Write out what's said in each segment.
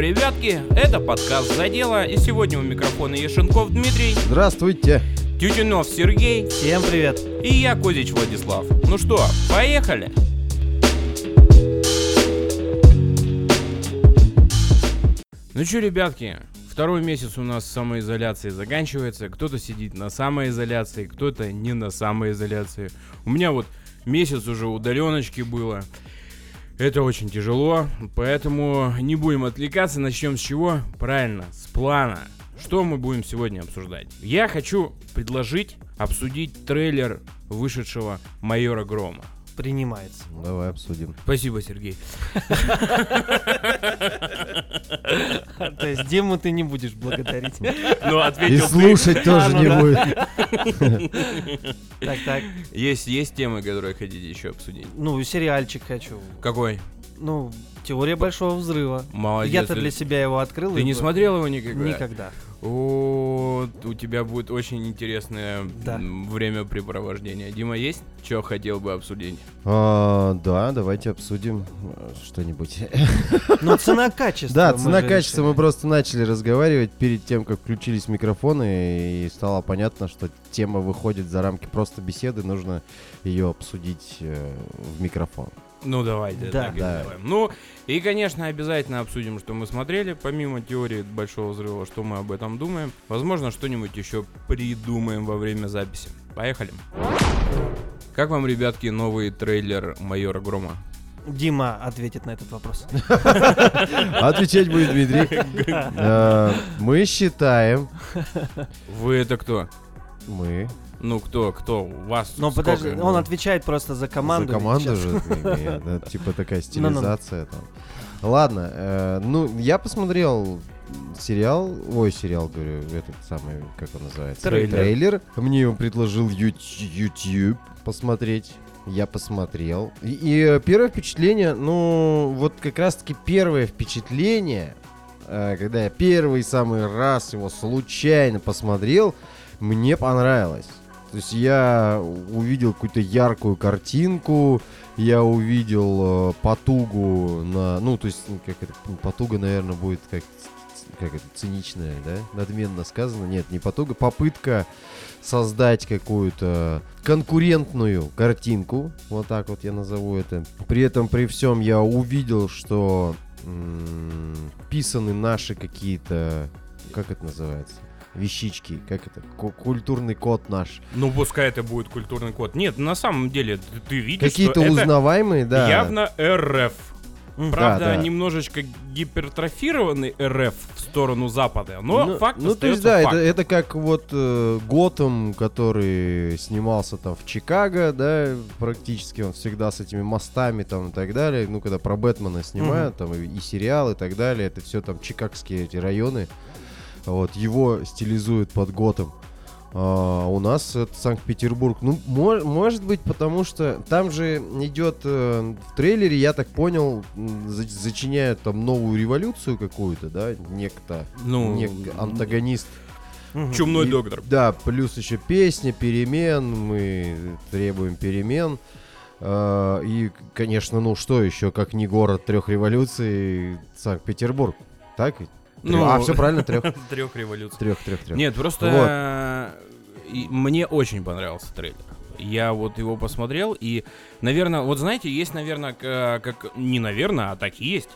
Ребятки, это подкаст «За дело», и сегодня у микрофона Ешенков Дмитрий, Здравствуйте. Тютюнов Сергей Всем привет. и я, Козич Владислав. Ну что, поехали? Ну что, ребятки, второй месяц у нас самоизоляции заканчивается. Кто-то сидит на самоизоляции, кто-то не на самоизоляции. У меня вот месяц уже удаленочки было. Это очень тяжело, поэтому не будем отвлекаться. Начнем с чего? Правильно, с плана. Что мы будем сегодня обсуждать? Я хочу предложить обсудить трейлер вышедшего майора Грома. Принимается. Давай обсудим. Спасибо, Сергей. То есть Диму ты не будешь благодарить. Ну, И слушать тоже ну не да. будет. Так, так. Есть, есть темы, которые хотите еще обсудить. Ну, сериальчик хочу. Какой? Ну, теория большого взрыва. Молодец. Я-то для себя его открыл. Ты не смотрел его никогда? Никогда. Вот, у тебя будет очень интересное Да. времяпрепровождение. Дима, есть? Что хотел бы обсудить? А, Да, давайте обсудим э, что-нибудь. Ну, цена-качество. Да, мы цена же качество. Мы просто начали разговаривать перед тем, как включились микрофоны, и стало понятно, что тема выходит за рамки просто беседы. Нужно ее обсудить э, в микрофон. Ну, давайте, Да. так и Да. сделаем. Ну, и, конечно, обязательно обсудим, что мы смотрели, помимо теории Большого Взрыва, что мы об этом думаем. Возможно, что-нибудь еще придумаем во время записи. Поехали. Как вам, ребятки, новый трейлер Майора Грома? Дима ответит на этот вопрос. Отвечать будет Дмитрий. Э, Мы считаем... Вы это кто? Мы. Ну, кто, кто? У вас Но сколько? подожди, он отвечает просто за команду. За команду Сейчас. же, да, типа такая Ну-ну. стилизация там. Ладно, э, ну, я посмотрел сериал, ой, сериал, говорю, этот самый, как он называется? Трейлер. Трейлер. Мне его предложил YouTube посмотреть. Я посмотрел. И, и, э, первое впечатление, ну, вот как раз-таки первое впечатление, э, когда я первый самый раз его случайно посмотрел, мне понравилось. То есть я увидел какую-то яркую картинку, я увидел э, потугу на, ну то есть ну, как это, ну, потуга, наверное, будет как как это циничная, да, надменно сказано. Нет, не потуга, попытка создать какую-то конкурентную картинку, вот так вот я назову это. При этом при всем я увидел, что м, писаны наши какие-то, как это называется? Вещички, как это? Ку- Культурный код наш. Ну, пускай это будет культурный код. Нет, на самом деле, ты, ты видишь, Какие-то узнаваемые, да. явно РФ. Правда, да. немножечко гипертрофированный РФ в сторону Запада, но ну, факт ну, то есть, да, это, это как вот э, Готэм, который снимался там в Чикаго, да, практически он всегда с этими мостами там и так далее. Ну, когда про Бэтмена снимают, там и, и сериал и так далее, это все там чикагские эти районы. Вот, его стилизуют под Готэм. А у нас это Санкт-Петербург. Ну, мо- может быть, потому что там же идет э, в трейлере, я так понял, за- зачиняют там новую революцию какую-то, да, некто, Ну, нек- антагонист. Чумной И- доктор. Да, плюс еще песня, перемен, мы требуем перемен. А, И, конечно, ну что еще, как не город трех революций, Санкт-Петербург. Так? ведь? Ну, а, все правильно, трех. Трех революций. Трех, трех, трех. Нет, просто э, мне очень понравился трейлер. Я вот его посмотрел, и, наверное, вот знаете, есть, наверное, к- как, не наверное, а так и есть,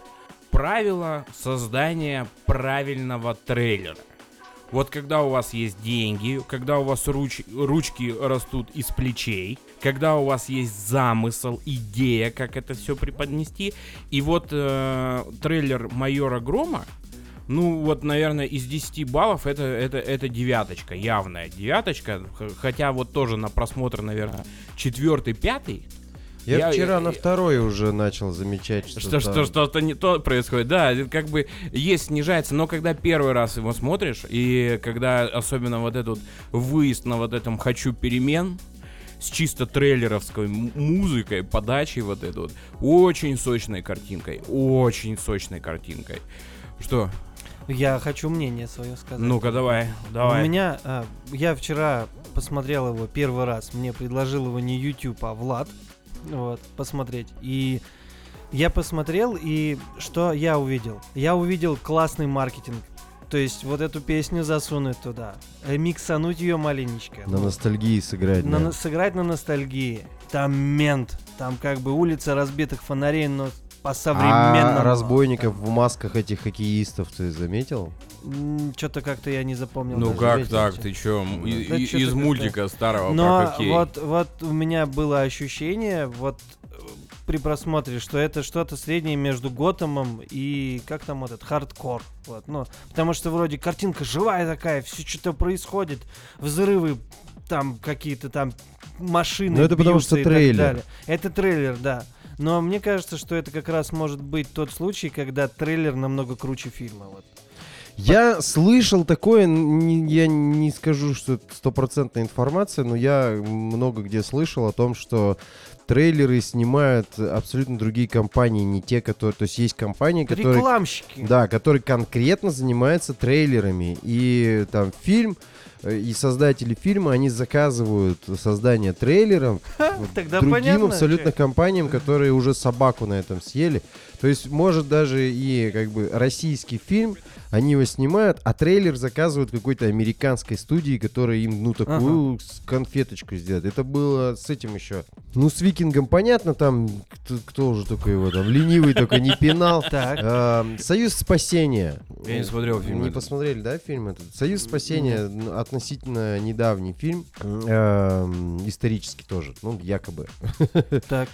правила создания правильного трейлера. Вот когда у вас есть деньги, когда у вас руч- ручки растут из плечей, когда у вас есть замысел, идея, как это все преподнести, и вот э, трейлер майора Грома, ну, вот, наверное, из 10 баллов это, это, это девяточка, явная девяточка. Хотя вот тоже на просмотр, наверное, четвертый, пятый. Я, я- вчера на я- второй уже начал замечать, что, Что, там- что, что-то не то происходит. Да, это как бы есть, снижается, но когда первый раз его смотришь, и когда особенно вот этот выезд на вот этом «хочу перемен», с чисто трейлеровской музыкой, подачей вот этой вот, очень сочной картинкой, очень сочной картинкой. Что? Я хочу мнение свое сказать. Ну-ка, давай, давай. У меня, а, я вчера посмотрел его первый раз. Мне предложил его не YouTube, а Влад. Вот, посмотреть. И Я посмотрел, и что я увидел? Я увидел классный маркетинг. То есть вот эту песню засунуть туда, миксануть ее маленечко. На ностальгии сыграть. на- да. сыграть на ностальгии. Там мент, там как бы улица разбитых фонарей, но по современному. А разбойников в масках этих хоккеистов ты заметил? Что-то как-то я не запомнил. Ну даже. как видите, так? Ты чё? и- Да и- чё-то Из как-то- мультика старого Но про хоккей. вот, вот у меня было ощущение, вот э, при просмотре, что это что-то среднее между Готэмом и как там вот этот хардкор. Вот, ну, потому что вроде картинка живая такая, все что-то происходит, взрывы там какие-то там машины. Ну, это потому что и так трейлер. далее. Это трейлер, да. Но мне кажется, что это как раз может быть тот случай, когда трейлер намного круче фильма. Вот. Я слышал такое, я не скажу, что это стопроцентная информация, но я много где слышал о том, что трейлеры снимают абсолютно другие компании, не те, которые... То есть есть компании, которые... Рекламщики. Да, которые конкретно занимаются трейлерами. И там фильм, э, и создатели фильма, они заказывают создание трейлеров тогда другим понятно, абсолютно чё. компаниям, которые уже собаку на этом съели. То есть, может, даже и как бы российский фильм, они его снимают, а трейлер заказывают какой-то американской студии, которая им, ну, такую с- конфеточку сделает. Это было с этим еще. Ну, с Викингом понятно, там, кто, кто уже только его там, ленивый только не пинал. Так. Союз спасения. Я не смотрел фильм Не посмотрели, да, фильм этот? Союз спасения относительно недавний фильм. Исторический тоже, ну, якобы. Так.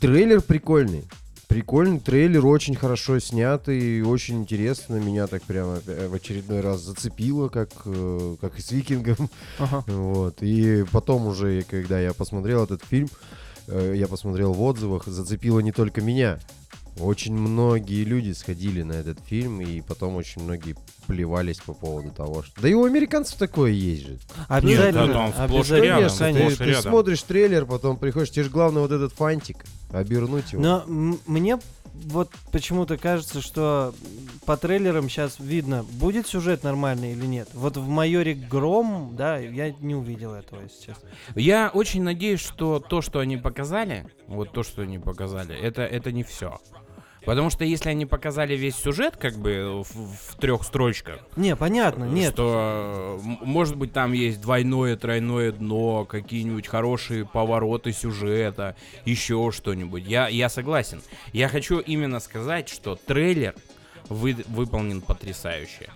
Трейлер прикольный. Прикольный трейлер, очень хорошо снятый, очень интересно. Меня так прямо э, в очередной раз зацепило, как, э, как и с Викингом. Ага. Вот. И потом уже, когда я посмотрел этот фильм, э, я посмотрел в отзывах, зацепило не только меня. Очень многие люди сходили на этот фильм, и потом очень многие плевались по поводу того, что... Да и у американцев такое есть же. Обязательно. да, там обязательно, рядом, Конечно, ты, ты рядом. смотришь трейлер, потом приходишь, тебе же главное вот этот фантик, обернуть его. Но мне вот почему-то кажется, что по трейлерам сейчас видно, будет сюжет нормальный или нет. Вот в «Майоре Гром», да, я не увидел этого, если честно. Я очень надеюсь, что то, что они показали, вот то, что они показали, это, это не все. Потому что если они показали весь сюжет, как бы в, в трех строчках, Не, понятно, нет. что м- может быть там есть двойное, тройное дно, какие-нибудь хорошие повороты сюжета, еще что-нибудь. Я, я согласен. Я хочу именно сказать, что трейлер вы- выполнен потрясающе.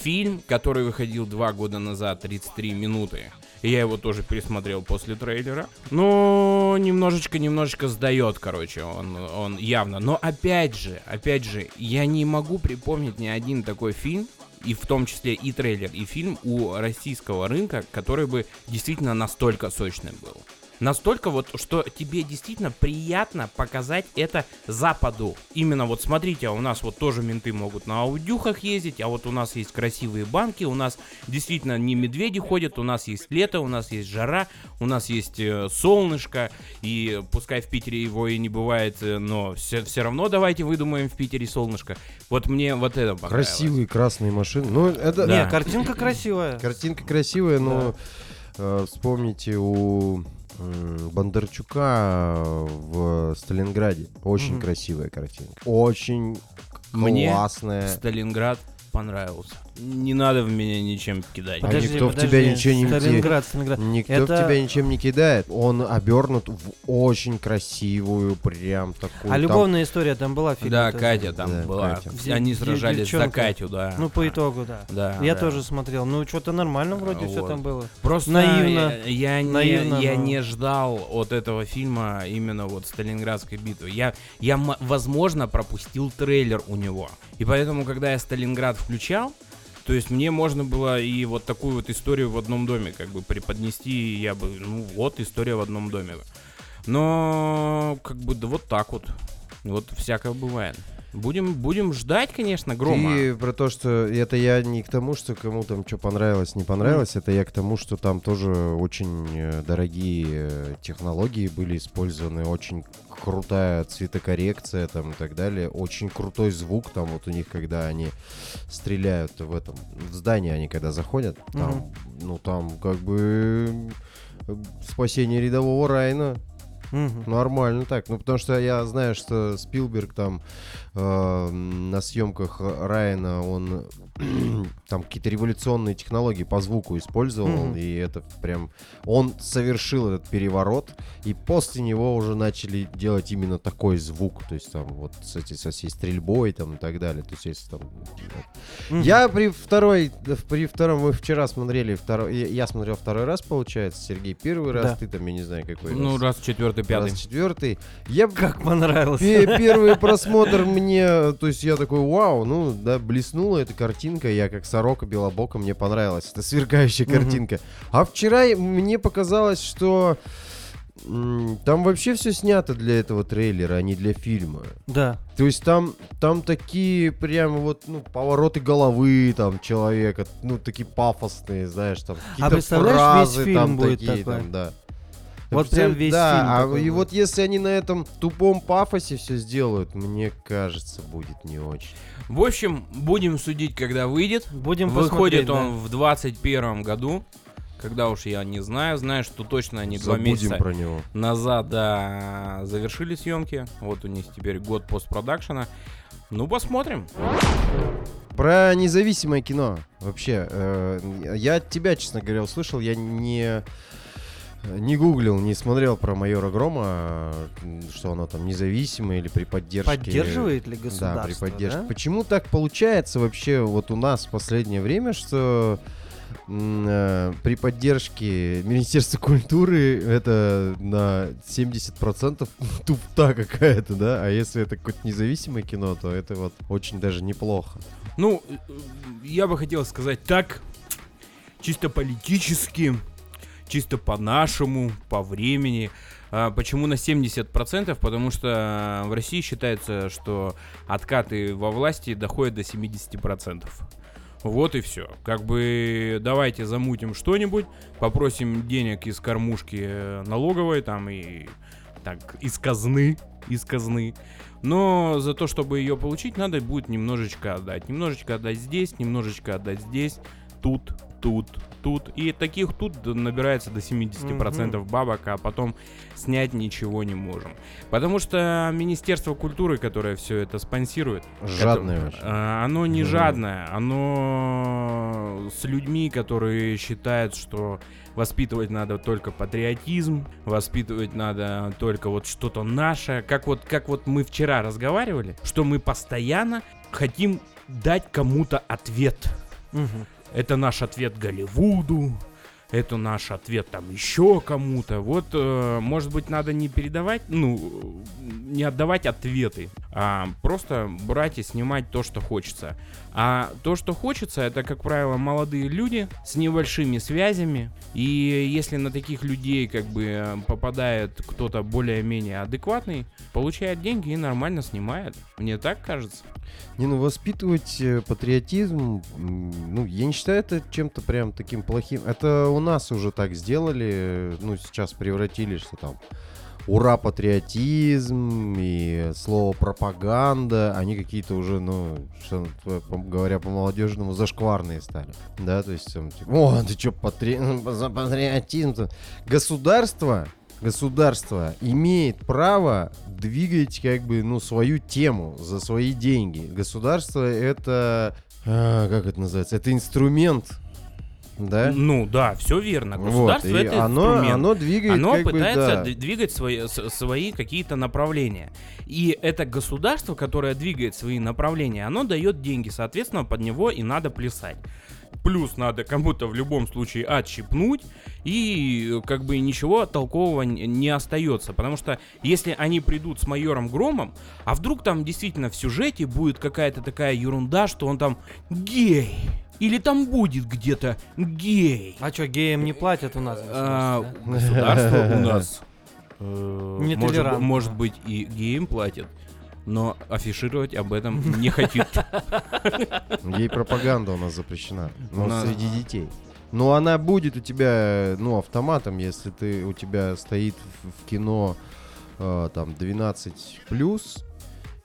Фильм, который выходил два года назад, 33 минуты, и я его тоже пересмотрел после трейлера. Но немножечко-немножечко сдает, короче, он, он явно. Но опять же, опять же, я не могу припомнить ни один такой фильм, и в том числе и трейлер, и фильм у российского рынка, который бы действительно настолько сочным был. Настолько вот, что тебе действительно приятно показать это Западу. Именно вот смотрите, а у нас вот тоже менты могут на аудюхах ездить, а вот у нас есть красивые банки, у нас действительно не медведи ходят, у нас есть лето, у нас есть жара, у нас есть э, солнышко, и пускай в Питере его и не бывает, э, но все, все равно давайте выдумаем в Питере солнышко. Вот мне вот это понравилось. Красивые красные машины. Ну, это... Да. Не, картинка красивая. Картинка красивая, но э, вспомните у Бондарчука в Сталинграде. Очень Мгм. красивая картинка. Очень Мне классная. Сталинград понравился. Не надо в меня ничем кидать. А Подожди, никто в подожди, тебя ничего не Сталинград, Сталинград. Никто Это- в тебя ничем не кидает. Он обернут в очень красивую, прям такую. А там- любовная история там была в фильме? Да, тоже? Катя там Да, была. Катя. Все- Они сражались за девчонка. Катю, да. Ну, по итогу, да. Да. Я да. тоже смотрел. Ну, что-то нормально вроде все Вот. там было. Просто Наивно. Я, я не, Наивно, я но- не ждал от этого фильма именно вот Сталинградской битвы. Я, я, возможно, пропустил трейлер у него. И поэтому, когда я Сталинград включал, то есть мне можно было и вот такую вот историю в одном доме как бы преподнести, и я бы, ну вот, история в одном доме. Но, как бы, да вот так вот. Вот всякое бывает. Будем, будем ждать, конечно, грома. Ты про то, что это я не к тому, что кому там что понравилось, не понравилось, это я к тому, что там тоже очень э, дорогие э, технологии были использованы, очень крутая цветокоррекция там и так далее, очень крутой звук там вот у них, когда они стреляют в этом, в здание они когда заходят, там, ну там как бы э, спасение рядового Райна. Мгм. Нормально так. Ну, потому что я знаю, что Спилберг там э, на съемках Райана он там какие-то революционные технологии по звуку использовал, Мгм. и это прям он совершил этот переворот, и после него уже начали делать именно такой звук, то есть там вот с, эти, со всей стрельбой там и так далее. То есть если там Мгм. я при второй, при втором, мы вчера смотрели второй, я, смотрел второй раз, получается, Сергей первый раз, Да. ты там, я не знаю, какой Ну, раз четвертый, пятый. раз четвертый. Я Как понравилось. пе- первый просмотр мне, то есть я такой, вау, ну да, блеснула эта картинка, я как сорока белобока, мне понравилась эта сверкающая картинка. А вчера мне показалось, что там вообще все снято для этого трейлера, а не для фильма. Да. То есть там, там такие прям вот, ну, повороты головы там человека, ну, такие пафосные, знаешь, там какие-то представляешь, фразы весь фильм там будет такие, такой? там, да. Вот прям весь да, фильм а такой и вот если они на этом тупом пафосе все сделают, мне кажется, будет не очень. В общем, будем судить, когда выйдет. Будем Выходит он в 21 году. Когда уж я не знаю, знаю, что точно они два Забудем месяца про него. назад да, завершили съемки. Вот у них теперь год постпродакшена. Ну, посмотрим. Про независимое кино вообще. э, я от тебя, честно говоря, услышал, я не не гуглил, не смотрел про майора Грома, что оно там независимое или при поддержке. Поддерживает ли Да, государство? при поддержке. да? Почему так получается вообще вот у нас в последнее время, что э, при поддержке Министерства культуры это на 70% туфта какая-то, да? А если это какое-то независимое кино, то это вот очень даже неплохо. Ну, э, я бы хотел сказать так, чисто политически, чисто по-нашему, по времени. А Почему на 70%? Потому что в России считается, что откаты во власти доходят до 70%. Вот и все. Как бы давайте замутим что-нибудь, попросим денег из кормушки э, налоговой там и так из казны, из казны. Но за то, чтобы ее получить, надо будет немножечко отдать. Немножечко отдать здесь, немножечко отдать здесь, тут, тут, тут. И таких тут набирается до 70% бабок, а потом снять ничего не можем. Потому что Министерство культуры, которое все это спонсирует, Жадное это- очень. а, Оно не Мгм. жадное, оно с людьми, которые считают, что воспитывать надо только патриотизм, воспитывать надо только вот что-то наше. Как вот, как вот мы вчера разговаривали, что мы постоянно хотим дать кому-то ответ. Мгм. Это наш ответ Голливуду, это наш ответ там еще кому-то. Вот, э, может быть, надо не передавать, ну, не отдавать ответы, а просто брать и снимать то, что хочется. А то, что хочется, это, как правило, молодые люди с небольшими связями. И если на таких людей как бы э, попадает кто-то более-менее адекватный, получает деньги и нормально снимает. Мне так кажется. Не, ну воспитывать э, патриотизм, ну, я не считаю это чем-то прям таким плохим. Это у нас уже так сделали, э, ну, сейчас превратили, что там ура, патриотизм и слово пропаганда, они какие-то уже, ну, что, говоря по-молодежному, зашкварные стали. Да, то есть, там, типа, о, ты что, за патриотизм? Государство государство имеет право двигать как бы ну свою тему за свои деньги. Государство это а, как это называется? Это инструмент, да? Ну да, все верно. Вот, Государство и это оно, инструмент. оно двигает Оно как бы, пытается да. двигать свои, свои какие-то направления. И это государство, которое двигает свои направления, оно дает деньги, соответственно, под него и надо плясать. Плюс надо кому-то в любом случае отщипнуть, и как бы ничего толкового не остается. Потому что если они придут с майором Громом, а вдруг там действительно в сюжете будет какая-то такая ерунда, что он там гей. Или там будет где-то гей. А что, геям не платят у нас? А, Государство у нас э, может, быть и геям платит, но афишировать об этом не хотит. Ей пропаганда у нас запрещена. Но У нас- среди детей. Но она будет у тебя, ну, автоматом, если ты у тебя стоит в, в кино э, там 12 плюс,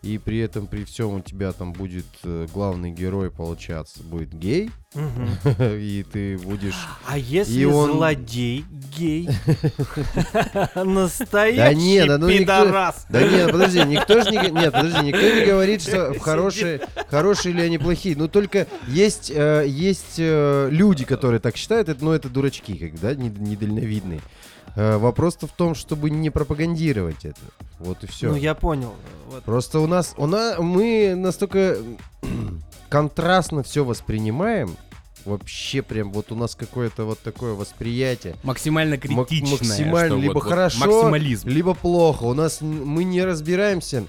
и при этом при всем у тебя там будет э, главный герой получаться будет гей, и ты будешь... А если И он- злодей гей? Настоящий ну пидорас. Да нет, подожди, никто же не... Нет, подожди, никто не говорит, что хорошие, хорошие или они плохие. Ну только есть, э, есть э, люди, которые так считают, это, ну это дурачки, как, да, нед- недальновидные. Э, Вопрос-то в том, чтобы не пропагандировать это. Вот и все. Ну я понял. Вот. Просто у нас, у нас, мы настолько контрастно все воспринимаем. Вообще прям вот у нас какое-то вот такое восприятие. Максимально Мак- критичное. максимально, что либо вот- вот хорошо, Максимализм. либо плохо. У нас мы не разбираемся.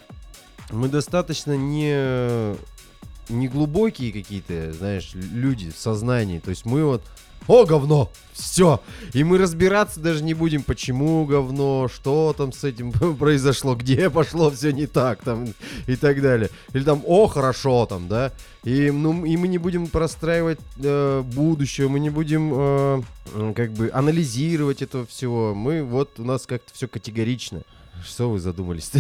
Мы достаточно не не глубокие какие-то, знаешь, люди в сознании. То есть мы вот о, говно! Все! И мы разбираться даже не будем, почему говно, что там с этим произошло, где пошло все не так, там, и так далее. Или там, о, хорошо, там, да. И, ну, и мы не будем простраивать э, будущее, мы не будем, э, как бы, анализировать этого всего. Мы, вот, у нас как-то все категорично. Что вы задумались?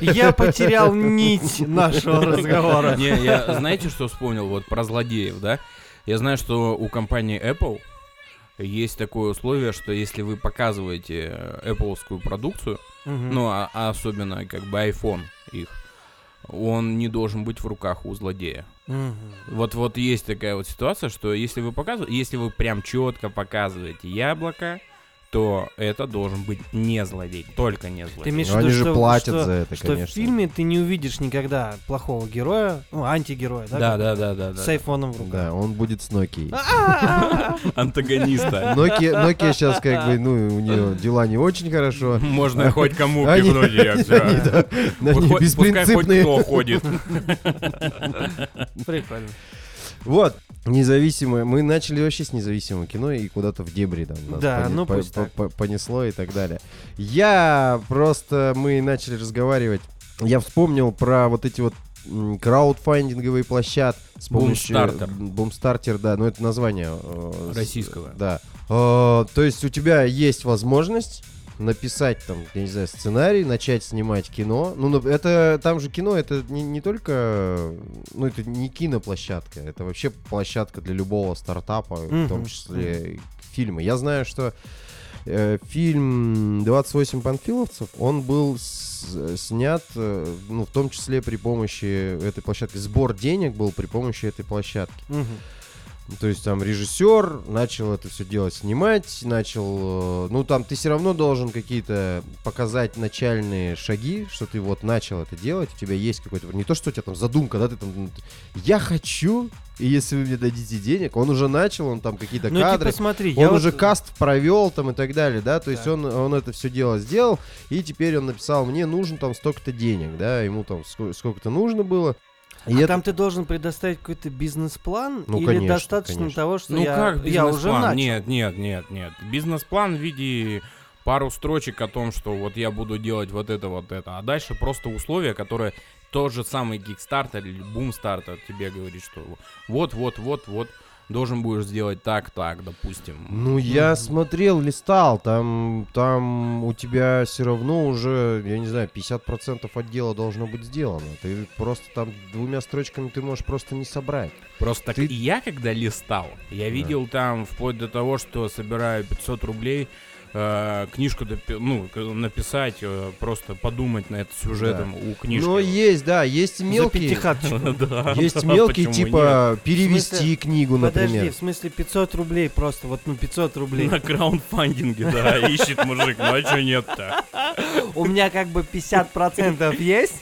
Я потерял нить нашего разговора. Не, я знаете, что вспомнил вот про злодеев, да? Я знаю, что у компании Apple есть такое условие, что если вы показываете Apple продукцию, Мгм. ну, а, а особенно как бы iPhone их, он не должен быть в руках у злодея. Мгм. Вот, вот есть такая вот ситуация, что если вы показываете, если вы прям четко показываете яблоко, то это должен быть не злодей, только не Ты злодей. имеешь в Ну, виду, они же что, платят что- за это, что конечно. в фильме ты не увидишь никогда плохого героя, ну, антигероя, да? Да, да, да, да, да. С айфоном в руках. Да, он будет с Nokia. Антагониста. Nokia, Nokia сейчас как бы, ну, у нее дела не очень хорошо. Можно хоть кому пихнуть ее, Пусть- Пускай хоть беспринципные. кто ходит. Прикольно. Вот, независимое. Мы начали вообще с независимого кино и куда-то в дебри там нас Да, поне- ну пусть по- по- понесло и так далее. Я просто, мы начали разговаривать, я вспомнил про вот эти вот краудфандинговые площадки с помощью... Бумстартер. Бумстартер, да, ну это название. э, Российского. Да. Э, то есть у тебя есть возможность написать там, я не знаю, сценарий, начать снимать кино. Ну, это там же кино, это не, не только, ну, это не киноплощадка, это вообще площадка для любого стартапа, в том числе фильмы. Я знаю, что э, фильм «28 панфиловцев», он был с- снят, э, ну, в том числе при помощи этой площадки. Сбор денег был при помощи этой площадки. Мгм. То есть там режиссер начал это все дело снимать, начал, э, ну там ты все равно должен какие-то показать начальные шаги, что ты вот начал это делать, у тебя есть какой-то, не то, что у тебя там задумка, да, ты там, я хочу, и если вы мне дадите денег, он уже начал, он там какие-то Ну, кадры, типа, смотри, он уже вот- каст провел там и так далее, да, то есть он, он это все дело сделал, и теперь он написал, мне нужно там столько-то денег, да, ему там ско- сколько-то нужно было. И А это- там ты должен предоставить какой-то бизнес-план? Ну, или конечно, достаточно конечно. того, что Ну я, как я уже бизнес-план? начал? Нет, нет, нет, нет. Бизнес-план в виде пару строчек о том, что вот я буду делать вот это, вот это. А дальше просто условия, которые тот же самый Kickstarter или Boomstarter тебе говорит, что вот, вот, вот, вот, должен будешь сделать так, так, допустим. Ну, я смотрел, листал, там, там у тебя все равно уже, я не знаю, 50% от дела должно быть сделано. Ты просто там двумя строчками ты можешь просто не собрать. Просто так Ты- я, когда листал, я видел там вплоть до того, что собираю 500 рублей, э, книжку допи- ну, написать, э, просто подумать над сюжетом у книжки. Но есть, да, есть мелкие. Да, Есть да, мелкие, почему типа, перевести смысле- книгу, Подожди, например. в смысле 500 рублей просто, вот ну 500 нет? рублей. На краундфандинге, да, ищет мужик, ну а что нет-то? У меня как бы 50% есть.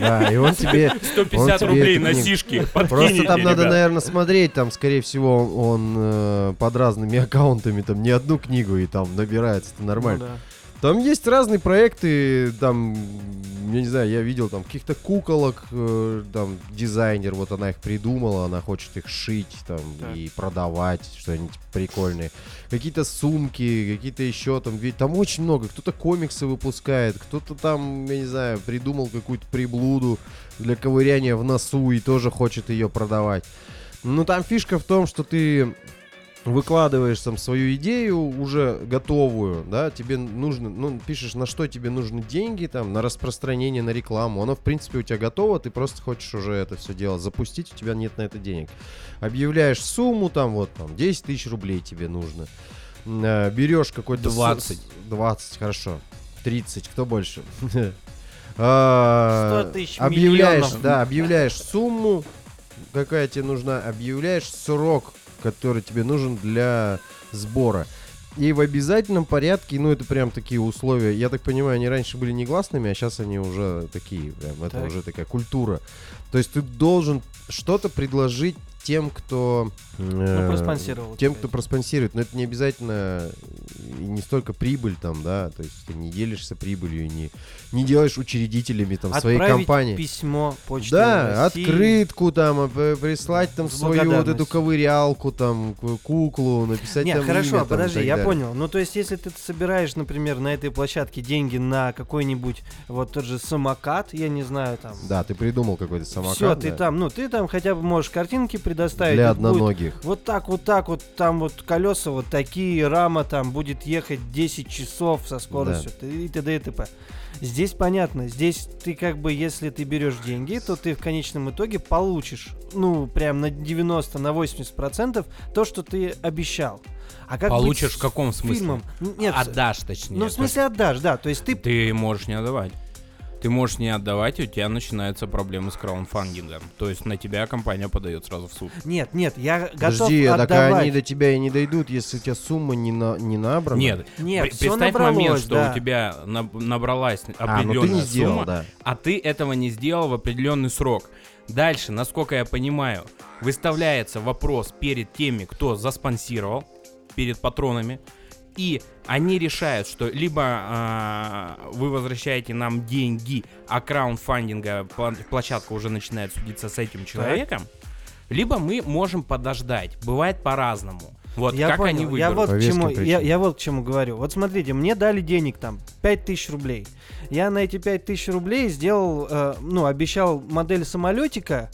Да, и он тебе... 150 тебе рублей на сишки, Просто там надо, наверное, смотреть, там, скорее всего, он, э, под разными аккаунтами, там, не одну книгу и там набирается, это нормально. Ну да. Там есть разные проекты, там, я не знаю, я видел там каких-то куколок, э, там, дизайнер, вот она их придумала, она хочет их шить там Так. и продавать, что-нибудь прикольные. Какие-то сумки, какие-то еще там, ведь там очень много, кто-то комиксы выпускает, кто-то там, я не знаю, придумал какую-то приблуду для ковыряния в носу и тоже хочет ее продавать. Ну, там фишка в том, что ты выкладываешь там свою идею уже готовую, да, тебе нужно, ну, пишешь, на что тебе нужны деньги, там, на распространение, на рекламу, оно, в принципе, у тебя готово, ты просто хочешь уже это все дело запустить, у тебя нет на это денег. Объявляешь сумму, там, вот, там, 10 тысяч рублей тебе нужно. Э, Берешь какой-то... с- 20. с- 20, хорошо. 30, кто больше? А, 100 тысяч Объявляешь, да, объявляешь сумму, какая тебе нужна, объявляешь срок, который тебе нужен для сбора. И в обязательном порядке, ну это прям такие условия, я так понимаю, они раньше были негласными, а сейчас они уже такие, прям, это Так. уже такая культура. То есть ты должен что-то предложить тем, кто... Ну, э, проспонсировал. Тем, кто проспонсирует, но это не обязательно и не столько прибыль там, да, то есть ты не делишься прибылью, не, не делаешь учредителями там своей Отправить компании. письмо почтой Да, России. открытку там, п- прислать там свою вот эту ковырялку там, куклу, написать Нет, там хорошо, имя, там, подожди, я далее. понял. Ну, то есть, если ты собираешь, например, на этой площадке деньги на какой-нибудь вот тот же самокат, я не знаю, там. Да, ты придумал какой-то самокат. Все, ты да, там, ну, ты там хотя бы можешь картинки предоставить. Для будет одноногих. Вот так, вот так, вот там вот колеса вот такие, рама там будет ехать 10 часов со скоростью т- и т.д. и т.п. Здесь понятно, здесь ты как бы, если ты берешь деньги, то ты в конечном итоге получишь, ну, прям на 90, на 80 процентов то, что ты обещал. А как Получишь в каком смысле? фильмом? Нет, Отдашь, точнее. ну, в смысле отдашь, да, то есть ты... Ты можешь не отдавать. Ты можешь не отдавать, и у тебя начинаются проблемы с краудфандингом. То есть на тебя компания подает сразу в суд. Нет, нет, я готов Подожди, а так отдавать. они до тебя и не дойдут, если у тебя сумма не, на, не набрана. Нет, Нет, при- представь набралось, момент, что да. у тебя наб- набралась А, ну определенная ты не сделал, сумма, да. а ты этого не сделал в определенный срок. Дальше, насколько я понимаю, выставляется вопрос перед теми, кто заспонсировал, перед патронами, и они решают, что либо а, вы возвращаете нам деньги, а краундфандинга площадка уже начинает судиться с этим человеком, либо мы можем подождать. Бывает по-разному. Вот я как понял. они я выберут. вот, По к веским чему, я, я вот к чему говорю. Вот смотрите, мне дали денег там 5000 рублей. Я на эти 5000 рублей сделал, э, ну, обещал модель самолетика,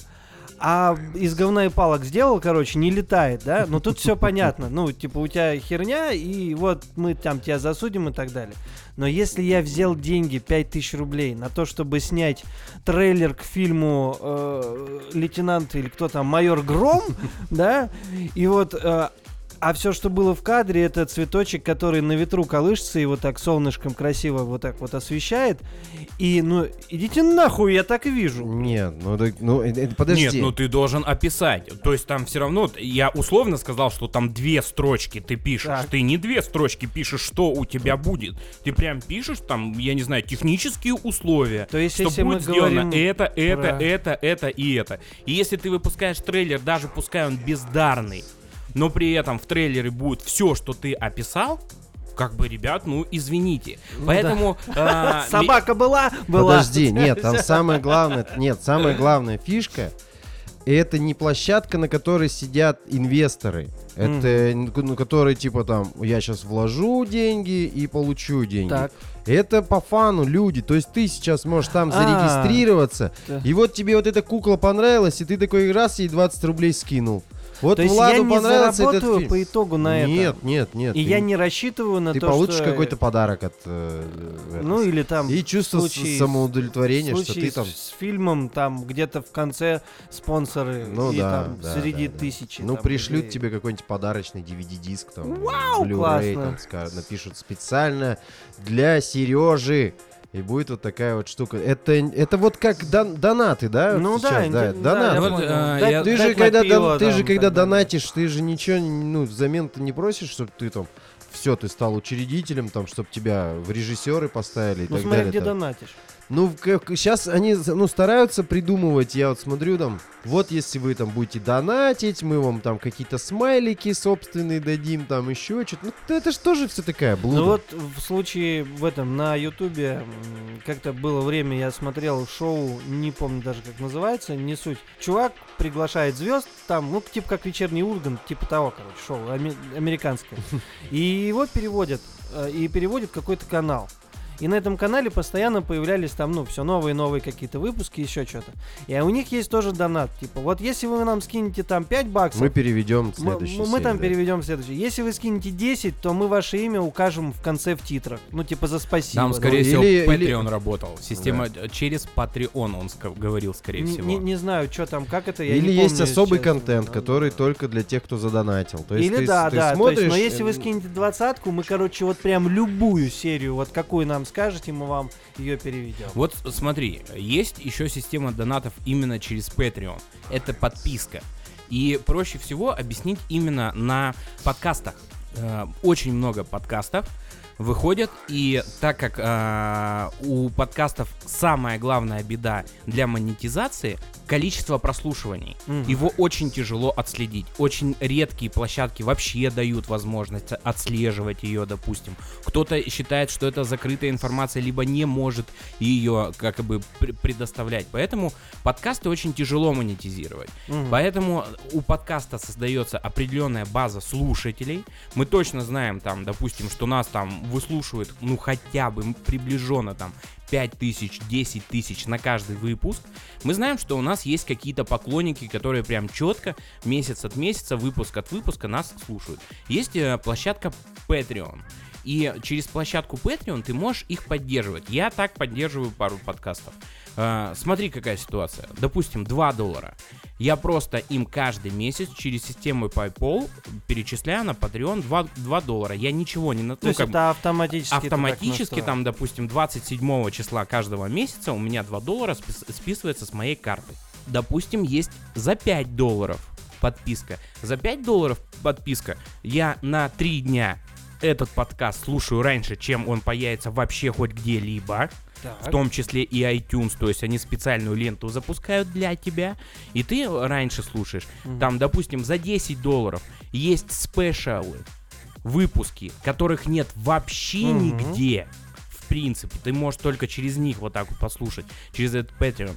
а из говна и палок сделал, короче, не летает, да? Но тут все понятно. Ну, типа, у тебя херня, и вот мы там тебя засудим и так далее. Но если я взял деньги 5000 рублей на то, чтобы снять трейлер к фильму э, «Лейтенант» или кто там, «Майор Гром», да, и вот... э, а все, что было в кадре, это цветочек, который на ветру колышется и вот так солнышком красиво вот так вот освещает. И, ну, идите нахуй, я так вижу. Нет, ну, так- ну э, э, подожди. Нет, ну ты должен описать. То есть там все равно, я условно сказал, что там две строчки ты пишешь. Так. Ты не две строчки пишешь, что у тебя будет. Ты прям пишешь там, я не знаю, технические условия. То есть, что если мы будет сделано говорим это, это, про- это, это и это. И если ты выпускаешь трейлер, даже пускай он бездарный, но при этом в трейлере будет все, что ты описал, как бы, ребят, ну извините. Поэтому... а, ми- Собака была? Была. Подожди, нет, там самое главное, нет, самая главная фишка, это не площадка, на которой сидят инвесторы. Это, ну, которые типа там, я сейчас вложу деньги и получу деньги. Так. Это по фану люди. То есть ты сейчас можешь там А, зарегистрироваться. да. И вот тебе вот эта кукла понравилась, и ты такой раз ей 20 рублей скинул. Вот То есть Владу я не понравился этот заработаю фильм. по итогу на это. Нет, нет, нет. И ты, я не рассчитываю на ты то, получишь что... какой-то подарок от э, Ну этого. или там... и чувство случае- самоудовлетворения, что ты там. с, с фильмом там где-то в конце спонсоры Ну и да, там да, среди да, тысячи. Ну, там, пришлют людей. тебе какой-нибудь подарочный DVD-диск, там, Вау, классно. там, напишут специально для Сережи. И будет вот такая вот штука. Это, это вот как дон- донаты, да? Ну сейчас, да, да, донаты. да, Вот, а, я- Ты же, когда, дон- пиво ты там же когда донатишь, ты же ничего, ну, взамен ты не просишь, чтобы ты там все, ты стал учредителем, там, чтобы тебя в режиссеры поставили и Ну так смотри, далее. где там. донатишь. Ну, сейчас они ну, стараются придумывать, я вот смотрю там, вот если вы там будете донатить, мы вам там какие-то смайлики собственные дадим, там еще что-то. Ну, это же тоже все такая блуда. Ну вот в случае в этом на Ютубе как-то было время, я смотрел шоу, не помню даже как называется, не суть. Чувак приглашает звезд, там, ну, типа как вечерний Ургант, типа того, короче, шоу аме- американское. И его переводят, э, и переводит какой-то канал. И на этом канале постоянно появлялись там, ну, все новые и новые какие-то выпуски, еще что-то. И у них есть тоже донат. Типа, вот если вы нам скинете там 5 баксов, Мы переведем мы, следующий мы там переведем следующий. Если вы скинете 10, то мы ваше имя укажем в конце в титрах. Ну, типа, за спасибо. Там, Ну, скорее или- всего, или- Patreon работал. Система э, через Patreon, он ска- говорил, скорее не, всего. не- не знаю, что там, как это, я Или не есть помню, особый честно. контент, который только для тех, кто задонатил. То есть Или ты, да, ты да, смотришь, то есть, но если вы э, скинете двадцатку, мы, короче, вот прям любую серию, вот какую нам скажете, мы вам ее переведем. Вот смотри, есть еще система донатов именно через Patreon. Это подписка. И проще всего объяснить именно на подкастах. Э, Очень много подкастов выходят, и так как э, у подкастов самая главная беда для монетизации количество прослушиваний. Мгм. Его очень тяжело отследить. Очень редкие площадки вообще дают возможность отслеживать ее, допустим. Кто-то считает, что это закрытая информация, либо не может ее как бы пр- предоставлять. Поэтому подкасты очень тяжело монетизировать. Мгм. Поэтому у подкаста создается определенная база слушателей. Мы точно знаем там, допустим, что нас там выслушивает, ну хотя бы приближенно там 5 тысяч, 10 тысяч на каждый выпуск. Мы знаем, что у нас есть какие-то поклонники, которые прям четко месяц от месяца, выпуск от выпуска нас слушают. Есть э, площадка Patreon. И через площадку Patreon ты можешь их поддерживать. Я так поддерживаю пару подкастов. Э, смотри, какая ситуация. Допустим, 2 доллара. Я просто им каждый месяц через систему PayPal перечисляю на Patreon 2, 2 доллара. Я ничего не... на- То ну, есть как это автоматически. автоматически там, допустим, 27 числа каждого месяца у меня 2 доллара спис- списывается с моей карты. Допустим, есть за 5 долларов подписка. За 5 долларов подписка я на 3 дня этот подкаст слушаю раньше, чем он появится вообще хоть где-либо, Так. в том числе и iTunes, то есть они специальную ленту запускают для тебя, и ты раньше слушаешь. Мгм. Там, допустим, за 10 долларов есть спешалы, выпуски, которых нет вообще Мгм. нигде. В принципе, ты можешь только через них вот так вот послушать, через этот Patreon.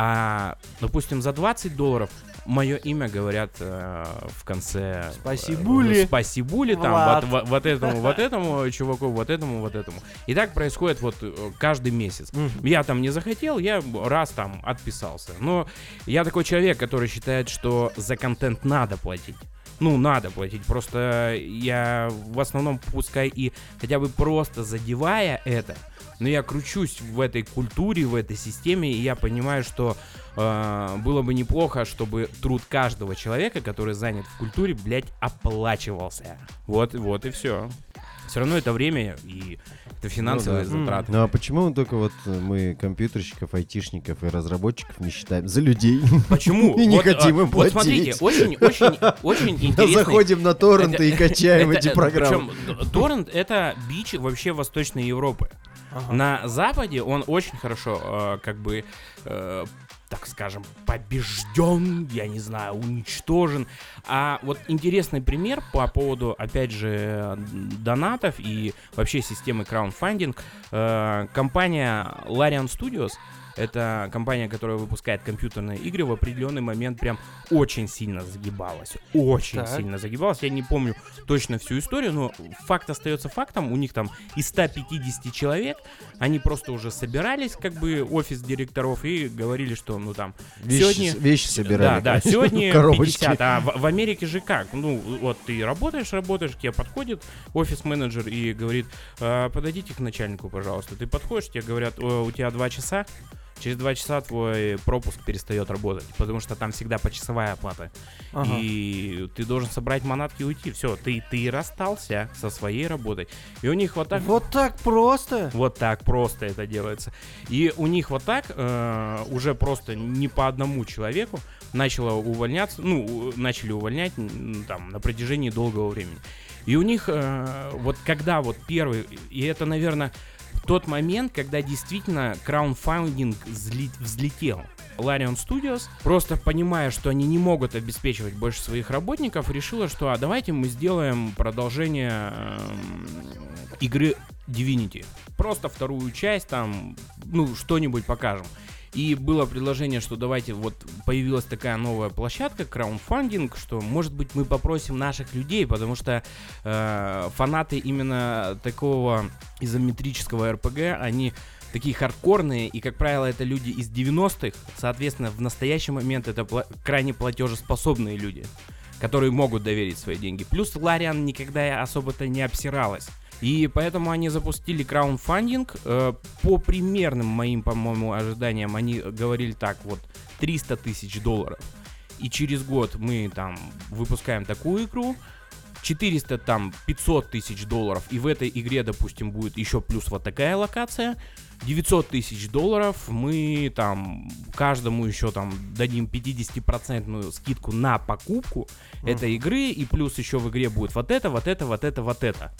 А, допустим, за 20 долларов мое имя говорят э, в конце. Спасибули. э, Спасибули там, Влад. вот, вот- вот этому, вот этому чуваку, вот этому, вот этому. И так происходит вот э, каждый месяц. Мгм. Я там не захотел, я раз там отписался. Но я такой человек, который считает, что за контент надо платить. Ну, надо платить. Просто я в основном, пускай и хотя бы просто задевая это, но я кручусь в этой культуре, в этой системе, и я понимаю, что э, было бы неплохо, чтобы труд каждого человека, который занят в культуре, блядь, оплачивался. Вот, вот и все. Все равно это время и это финансовые да. затраты. Ну а почему только вот мы компьютерщиков, айтишников и разработчиков не считаем за людей? Почему? И не Вот, хотим а, им Вот смотрите, платить. очень, очень, очень интересный. Заходим на торренты и качаем эти программы. причем торрент это бич вообще Восточной Европы. Ага. На Западе он очень хорошо, э, как бы, э, так скажем, побежден, я не знаю, уничтожен. А вот интересный пример по поводу, опять же, донатов и вообще системы краундфандинг. Э, компания Larian Studios это компания, которая выпускает компьютерные игры, в определенный момент прям очень сильно загибалась. Очень Так. сильно загибалась. Я не помню точно всю историю, но факт остается фактом. У них там из 150 человек, они просто уже собирались, как бы, офис директоров, и говорили, что, ну, там, Вещи, сегодня... вещи собирали. Да, да, сегодня Коробочки. 50, а в, в Америке же как? Ну, вот ты работаешь, работаешь, к тебе подходит офис-менеджер и говорит, «А, подойдите к начальнику, пожалуйста. Ты подходишь, тебе говорят, «О, у тебя два часа, через два часа твой пропуск перестает работать, потому что там всегда почасовая оплата. Ага. И ты должен собрать манатки и уйти. Все, ты, ты расстался со своей работой. И у них вот так Вот так просто? вот так просто это делается. И у них вот так э, уже просто не по одному человеку начало увольняться, ну, начали увольнять там на протяжении долгого времени. И у них э, вот когда вот первый, и это, наверное, тот момент, когда действительно краундфандинг взли- взлетел. Larian Studios, просто понимая, что они не могут обеспечивать больше своих работников, решила, что а давайте мы сделаем продолжение эм, игры Divinity. Просто вторую часть там, ну, что-нибудь покажем. И было предложение, что давайте, вот появилась такая новая площадка, краундфандинг, что, может быть, мы попросим наших людей, потому что э, фанаты именно такого изометрического РПГ, они такие хардкорные, и, как правило, это люди из 90-х, соответственно, в настоящий момент это пла- крайне платежеспособные люди, которые могут доверить свои деньги. Плюс Лариан никогда особо-то не обсиралась. И поэтому они запустили краундфандинг. Э, по примерным моим, по-моему, ожиданиям, они говорили так, вот, 300 тысяч долларов. И через год мы там выпускаем такую игру, 400 там 500 тысяч долларов, и в этой игре, допустим, будет еще плюс вот такая локация, 900 тысяч долларов, мы там каждому еще там дадим 50% скидку на покупку этой игры, и плюс еще в игре будет вот это, вот это, вот это, вот это.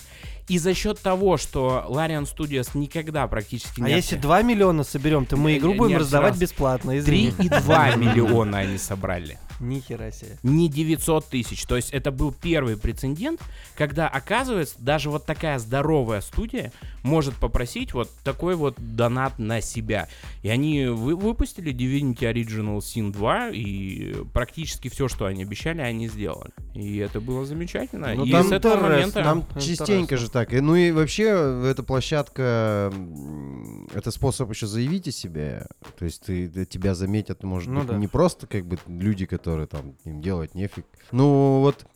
И за счет того, что Larian Studios никогда практически А не... если обсе- 2 миллиона соберем, то мы игру будем раздавать бесплатно, извини. 3,2 миллиона они собрали. Нихера себе. не 900 тысяч. То есть это был первый прецедент, когда, оказывается, даже вот такая здоровая студия может попросить вот такой вот донат на себя. И они вы- выпустили Divinity Original Sin 2, и практически все, что они обещали, они сделали. И это было замечательно. Ну, и там с этого интерес, момента... Интересно. частенько же так. И, ну и вообще, эта площадка, это способ еще заявить о себе. То есть ты, тебя заметят, может Ну быть, да. не просто как бы люди, которые там им делать нефиг. Ну вот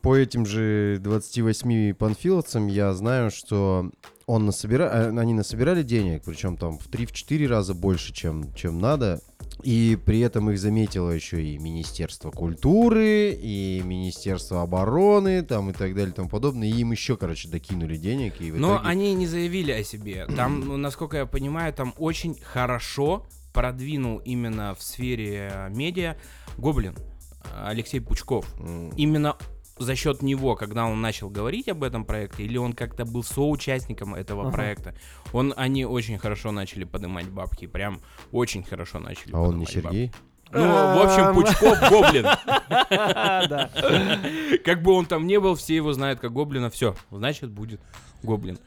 по этим же 28 панфиловцам я знаю, что он насобира... а, они насобирали денег, причем там в 3-4 раза больше, чем, чем надо. И при этом их заметило еще и Министерство культуры, и Министерство обороны, там и так далее и тому подобное. И им еще, короче, докинули денег. И Но итоге- они не заявили о себе. Там, ну, насколько я понимаю, там очень хорошо продвинул именно в сфере э, медиа Гоблин э, Алексей Пучков. М, Именно за счет него, когда он начал говорить об этом проекте, или он как-то был соучастником этого Ага. проекта, он, они очень хорошо начали поднимать бабки, прям очень хорошо начали А он не поднимать Сергей? бабки. Ну, в общем. Пучков Гоблин. Как бы он там не был, все его знают как Гоблина, все, значит будет Гоблин.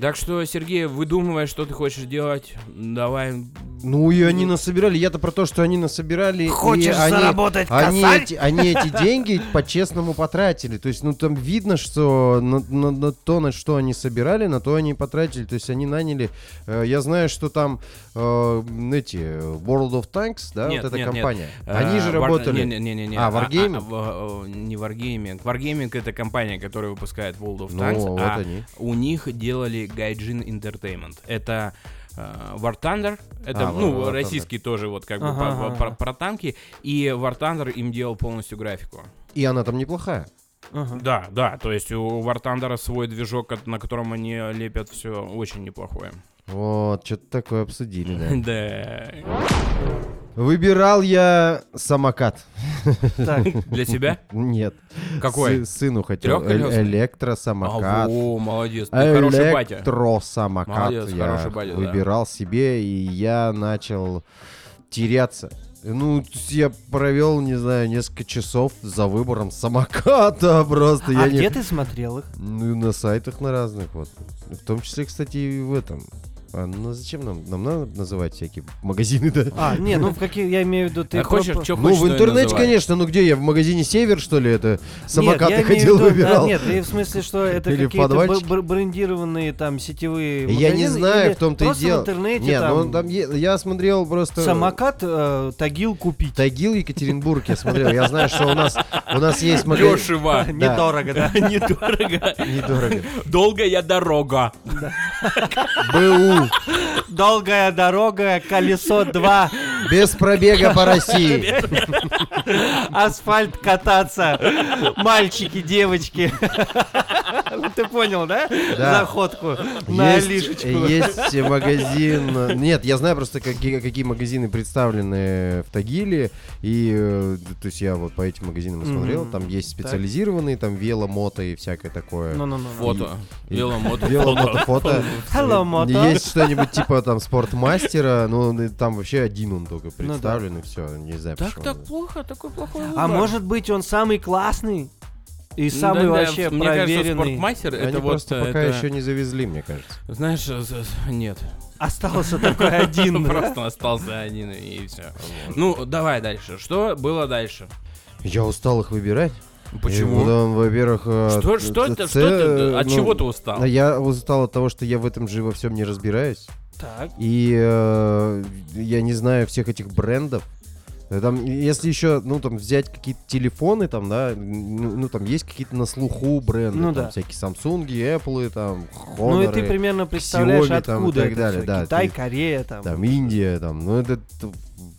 Так что, Сергей, выдумывай, что ты хочешь делать. Давай. Ну и они насобирали. Я-то про то, что они насобирали. и Хочешь они- заработать Они косарь? эти, они эти деньги по-честному потратили. То есть, ну там видно, что на, на- на то, на что они собирали, на то они потратили. То есть они наняли. э, я знаю, что там э, эти World of Tanks, да, Нет, вот эта нет, нет. компания. Они же Э, War- работали. Не-не-не. А, Wargaming? в- э, Не Wargaming. Wargaming это компания, которая выпускает World of Ну, Tanks. вот а они. у них делали Gaijin Entertainment. Это э, War Thunder, это, А, ну, War- War Thunder. российский тоже вот как бы Ага, по- ага, про, про танки, и War Thunder им делал полностью графику. И она там неплохая. Ага. Да, да, то есть у War Thunder свой движок, на котором они лепят все очень неплохое. Вот, что-то такое обсудили, да. Да. Выбирал я самокат. Так, Для себя? Нет. Какой? Сы- сыну хотел. Трёхколёсный? Э- Электросамокат. Во, молодец, ты хороший батя. Электросамокат Молодец, я хороший батя, да. выбирал себе, и я начал теряться. Ну, я провел, не знаю, несколько часов за выбором самоката просто. я а не... где ты смотрел их? Ну, на сайтах на разных, вот. В том числе, кстати, и в этом. А, ну, зачем нам? Нам надо называть всякие магазины, да? А, не, ну в какие, я имею в виду, ты А хочешь, что ну, в интернете, конечно, ну где я? В магазине Север, что ли, это Нет, самокаты я имею в ходил, выбирал? нет, и в смысле, что это какие-то брендированные там сетевые Я не знаю, в том-то и дело. в интернете Нет, там, ну там я смотрел просто... самокат э, Тагил купить. Тагил, Екатеринбург, я смотрел. Я знаю, что у нас, у нас есть магазин... Дешево. Недорого, да. Недорого. Недорого. Долгая дорога. БУ. Долгая дорога, колесо 2, Без пробега по России. асфальт кататься, мальчики, девочки. Ну, Ты понял, да? Да. Заходку на Есть, Алишечку. есть магазин... Нет, я знаю просто, какие, какие магазины представлены в Тагиле. И, э, то есть я вот по этим магазинам смотрел. Там есть специализированные, там вело, мото и всякое такое. Ну-ну-ну. Фото. И- Веломото. Вело, мото, фото. Hello, мото. Есть что-нибудь типа там спортмастера, но там вообще один он только Ну да. представлен, и все, не знаю Так почему. так плохо, такой плохой А выбор. может быть он самый классный? И самый Да, вообще Мне кажется, проверенный. спортмастер Они это вот... просто пока это- еще не завезли, мне кажется. Знаешь, э, нет. Остался такой один. Просто остался один и все. Ну, давай дальше. Что было дальше? Я устал их выбирать. И Почему? потом, во-первых... э, Что, что это? Что ты? От ну, чего ты устал? Я устал от того, что я в этом же во всем не разбираюсь. Так. И э, я не знаю всех этих брендов. Там, если еще, ну, там, взять какие-то телефоны, там, да, ну, ну, там есть какие-то на слуху бренды, Ну там, да. всякие Samsung, Apple, там, Honor, Ну и ты примерно представляешь, Xiaomi там и откуда так это далее, всё. да, Китай, ты- Корея там. там, Индия, там, ну, это т-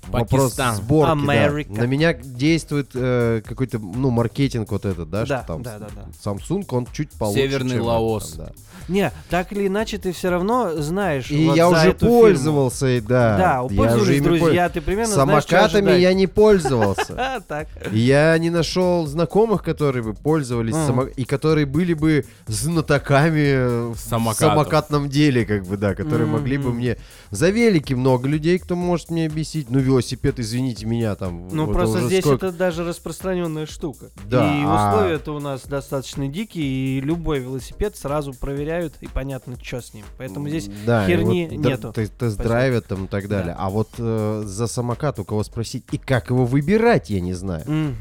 вопрос Пакистан. сборки, да. Америка. На меня действует э, какой-то, ну, маркетинг вот этот, да, Да, что там да, да, да. Samsung, он чуть получше, Северный чем Лаос. там, да. Не, так или иначе ты все равно знаешь. И вот я уже эту фирму. пользовался, и да. Да, пользовались пользовался. друзья, ты примерно знаешь, Самокатами ожидать. я не пользовался. Так. Я не нашел знакомых, которые бы пользовались Мгм. само- и которые были бы знатоками в Самокатов. самокатном деле, как бы, да, которые могли бы мне... За велики много людей, кто может мне объяснить. Ну, велосипед, извините меня, там... Ну, вот просто здесь сколько- это даже распространенная штука. Да, И а- условия-то у нас достаточно дикие, и любой велосипед сразу проверяют, и понятно, что с ним. Поэтому здесь да, херни вот нету. Тест-драйвят там и так далее. А вот э, за самокат у кого спросить и как его выбирать, я не знаю. Мгм.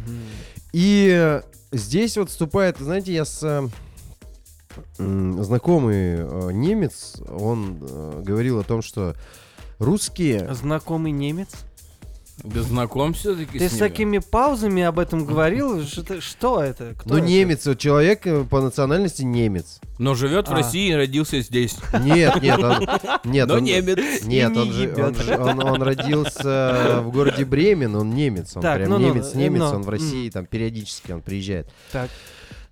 И здесь вот вступает, знаете, я с э, знакомый э, немец, он э, говорил о том, что русские... знакомый немец. Да знаком все-таки Ты с с такими паузами об этом говорил? Что, что это? Кто Ну, это? немец, вот человек э, по национальности немец. Но живет в А. России и родился здесь. Нет, нет, он... Нет, Но он, немец. Нет, он, не же, он, он, он родился в городе Бремен, он немец, он Так, прям ну-ну, немец, э, немец, но, он в. России там периодически он приезжает. Так.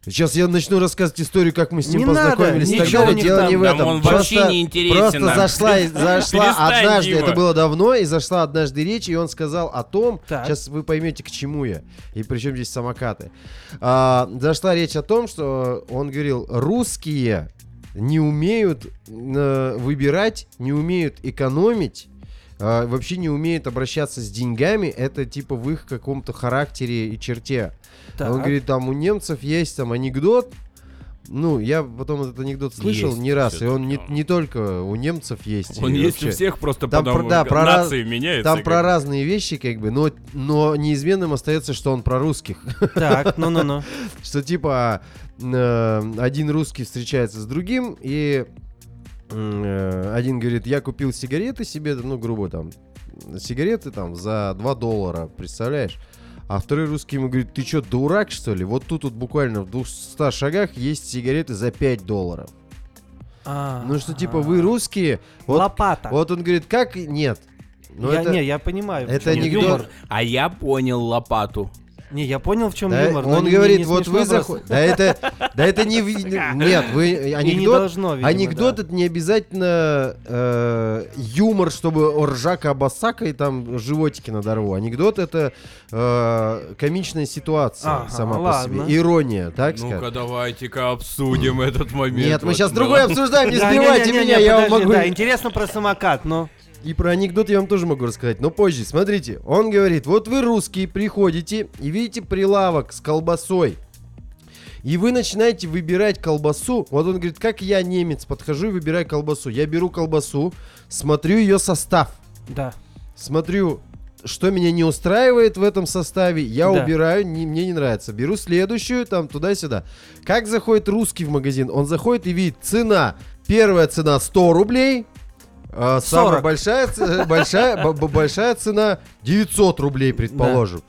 Сейчас я начну рассказывать историю, как мы с ним Не надо, познакомились. и так ничего далее. не Дело там. не в этом. он Просто- вообще не интересен Просто нам. зашла, зашла однажды, Дима. это было давно, и зашла однажды речь, и он сказал о том, Так. сейчас вы поймете, к чему я, и причем здесь самокаты. А, зашла речь о том, что он говорил, русские не умеют э, выбирать, не умеют экономить, а, вообще не умеют обращаться с деньгами, это типа в их каком-то характере и черте. Так. Он говорит, там у немцев есть там анекдот. Ну, я потом этот анекдот слышал Есть не раз, и он не, всё-таки. не только у немцев есть. Он есть у вообще. всех, просто Там потому про- да, про раз- нации меняются. Там про бы. разные вещи, как бы, но, но неизменным остается, что он про русских. Так, ну-ну-ну. что типа э, один русский встречается с другим, и э, один говорит, я купил сигареты себе, ну, грубо там, сигареты там за 2 доллара, представляешь? А второй русский ему говорит, ты что, дурак, что ли? Вот тут вот буквально в 200 шагах есть сигареты за 5 долларов. А, Ну что, типа, вы русские? Вот, Лопата. вот он говорит, как? Нет. Ну, я, это- Не, я понимаю. это анекдот. юмор. А я понял лопату. Не, я понял, в чем Да, юмор. но он не- говорит, не вот смешно вы заходите. Да это, да это не... Нет, вы... И не Анекдот, должно, видимо, Анекдот да. это не обязательно э, юмор, чтобы ржака обоссака и там животики надорву. Анекдот это э, комичная ситуация Ага, сама ладно. по себе. Ирония, так Ну-ка, сказать. давайте-ка обсудим этот момент. Нет, мы Вот сейчас другое обсуждаем, не сбивайте меня, я вам могу... Да, интересно про самокат, ну. И про анекдот я вам тоже могу рассказать, но позже. Смотрите, он говорит, вот вы русские приходите и видите прилавок с колбасой. И вы начинаете выбирать колбасу. Вот он говорит, как я, немец, подхожу и выбираю колбасу. Я беру колбасу, смотрю ее состав. Да. Смотрю, что меня не устраивает в этом составе, я Да. убираю, не- мне не нравится. Беру следующую, там, туда-сюда. Как заходит русский в магазин? Он заходит и видит, цена. Первая цена 100 рублей, а, самая 40. большая, большая, большая цена 900 рублей, предположим.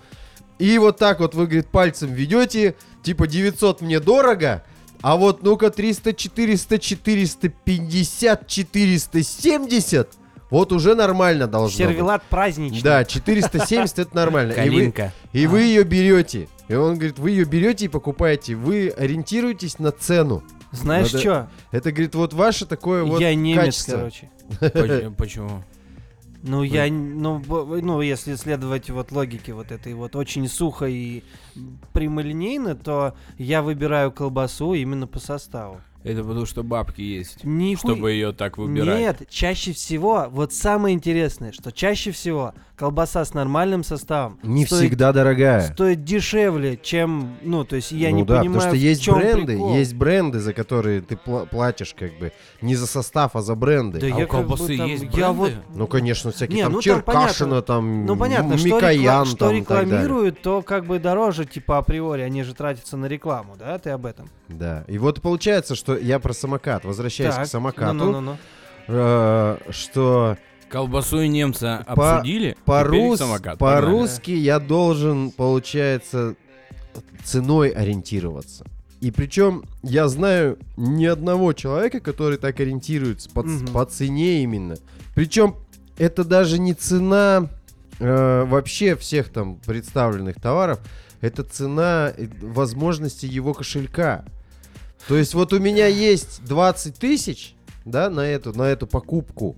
И вот так вот вы, говорит, пальцем ведете, типа 900 мне дорого, а вот ну-ка 300, 400, 450, 470, вот уже нормально должно быть. Сервелат праздничный. Да, 470 это нормально. И вы, Калинка. и вы ее берете. И он говорит, вы ее берете и покупаете. Вы ориентируетесь на цену. Знаешь что? Это, говорит, вот ваше такое вот я немец, качество. короче. Поч- Почему? Ну, я, ну, ну, если следовать вот логике вот этой вот очень сухо и прямолинейно, то я выбираю колбасу именно по составу. Это потому что бабки есть, Нихуя- чтобы ее так выбирать. Нет, чаще всего, вот самое интересное, что чаще всего колбаса с нормальным составом Не стоит, всегда дорогая. стоит дешевле, чем, ну, то есть я ну не да, понимаю, потому что в есть чём бренды, прикол. есть бренды, за которые ты пла- платишь как бы не за состав, а за бренды. Да А я у как бы колбасы там- есть я вот, бренды? Ну, конечно, всякие Не, там ну. Черкашина, там, ну понятно, что, Микоян, что там далее. рекламируют, то как бы дороже, типа априори, они же тратятся на рекламу, да, ты об этом. Да. И вот получается, что я про самокат, возвращаясь Так, к самокату, ну-ну-ну-ну. э, что Колбасу и немца По- обсудили, по-рус- по-русски я должен, получается, ценой ориентироваться. И причем я знаю ни одного человека, который так ориентируется по, Мгм. по цене именно. Причем это даже не цена э, вообще всех там представленных товаров, это цена э, возможности его кошелька. То есть вот у меня есть 20 тысяч, да, на эту, на эту покупку.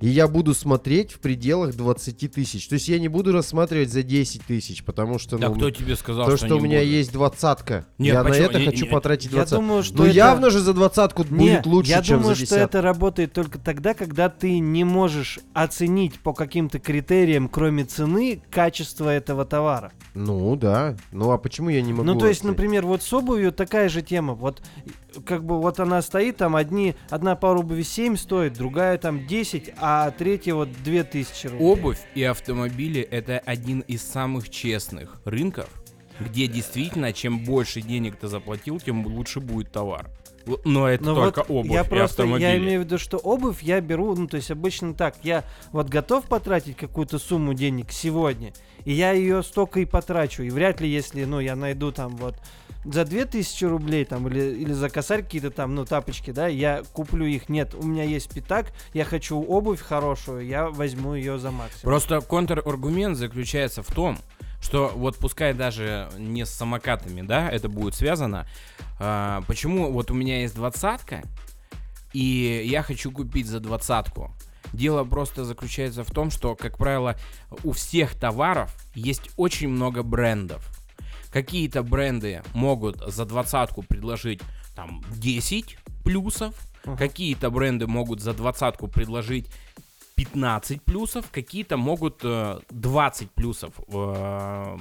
И я буду смотреть в пределах 20 тысяч. То есть я не буду рассматривать за 10 тысяч, потому что, Да ну, кто тебе сказал, то, что, что у меня буду? есть двадцатка. Нет, я на почему? это Не- хочу не- потратить Я 20. думаю, что Ну это... явно же за двадцатку будет лучше, я чем думаю, за что десятку. это работает только тогда, когда ты не можешь оценить по каким-то критериям, кроме цены, качество этого товара. Ну да. Ну а почему я не могу? Ну, то есть, оценить? например, вот с обувью такая же тема. Вот как бы вот она стоит, там одни, одна пара обуви 7 стоит, другая там 10, а третья вот 2000 рублей. Обувь и автомобили это один из самых честных рынков, где действительно, чем больше денег ты заплатил, тем лучше будет товар. Но это Ну только вот обувь я и просто, автомобили. я имею в виду, что обувь я беру, ну то есть обычно так, я вот готов потратить какую-то сумму денег сегодня, и я ее столько и потрачу, и вряд ли, если, ну, я найду там вот за 2000 рублей там или, или за косарь какие-то там, ну, тапочки, да, я куплю их. Нет, у меня есть пятак, я хочу обувь хорошую, я возьму ее за максимум. Просто контраргумент заключается в том, что вот пускай даже не с самокатами, да, это будет связано, а, почему вот у меня есть двадцатка, и я хочу купить за двадцатку. Дело просто заключается в том, что, как правило, у всех товаров есть очень много брендов. Какие-то бренды могут за двадцатку предложить там 10 плюсов, Ага. какие-то бренды могут за двадцатку предложить 15 плюсов, какие-то могут э, 20 плюсов э,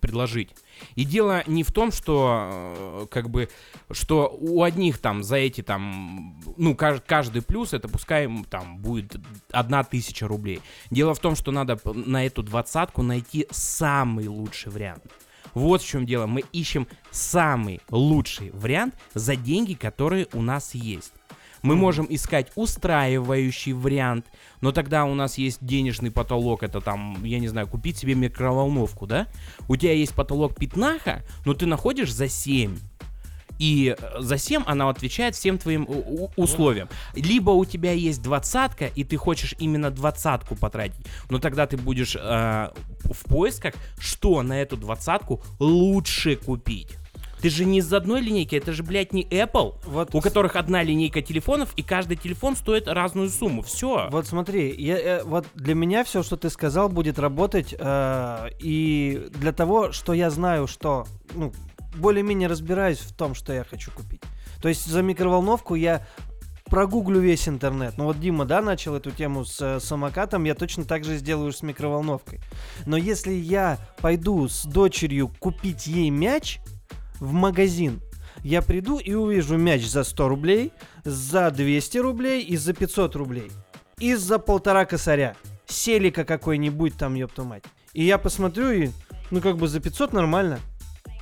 предложить. И дело не в том, что э, как бы, что у одних там за эти там, ну, кажд- каждый плюс, это пускай там будет одна тысяча рублей. Дело в том, что надо на эту двадцатку найти самый лучший вариант. Вот в чем дело. Мы ищем самый лучший вариант за деньги, которые у нас есть. Мы можем искать устраивающий вариант, но тогда у нас есть денежный потолок, это там, я не знаю, купить себе микроволновку, да? У тебя есть потолок пятнаха, но ты находишь за 7. И э, за 7 она отвечает всем твоим у- условиям. Либо у тебя есть двадцатка, и ты хочешь именно двадцатку потратить, но тогда ты будешь э, в поисках, что на эту двадцатку лучше купить. Ты же не из одной линейки, это же, блядь, не Apple, Вот у которых одна линейка телефонов, и каждый телефон стоит разную сумму. Все. Вот смотри, я, э, вот для меня все, что ты сказал, будет работать э, и для того, что я знаю, что, ну, более-менее разбираюсь в том, что я хочу купить. То есть за микроволновку я прогуглю весь интернет. Ну вот Дима, да, начал эту тему с э, самокатом, я точно так же сделаю с микроволновкой. Но если я пойду с дочерью купить ей мяч в магазин, я приду и увижу мяч за 100 рублей, за 200 рублей и за 500 рублей. И за полтора косаря. Селика какой-нибудь там, ёпту мать. И я посмотрю и, ну как бы за 500 нормально.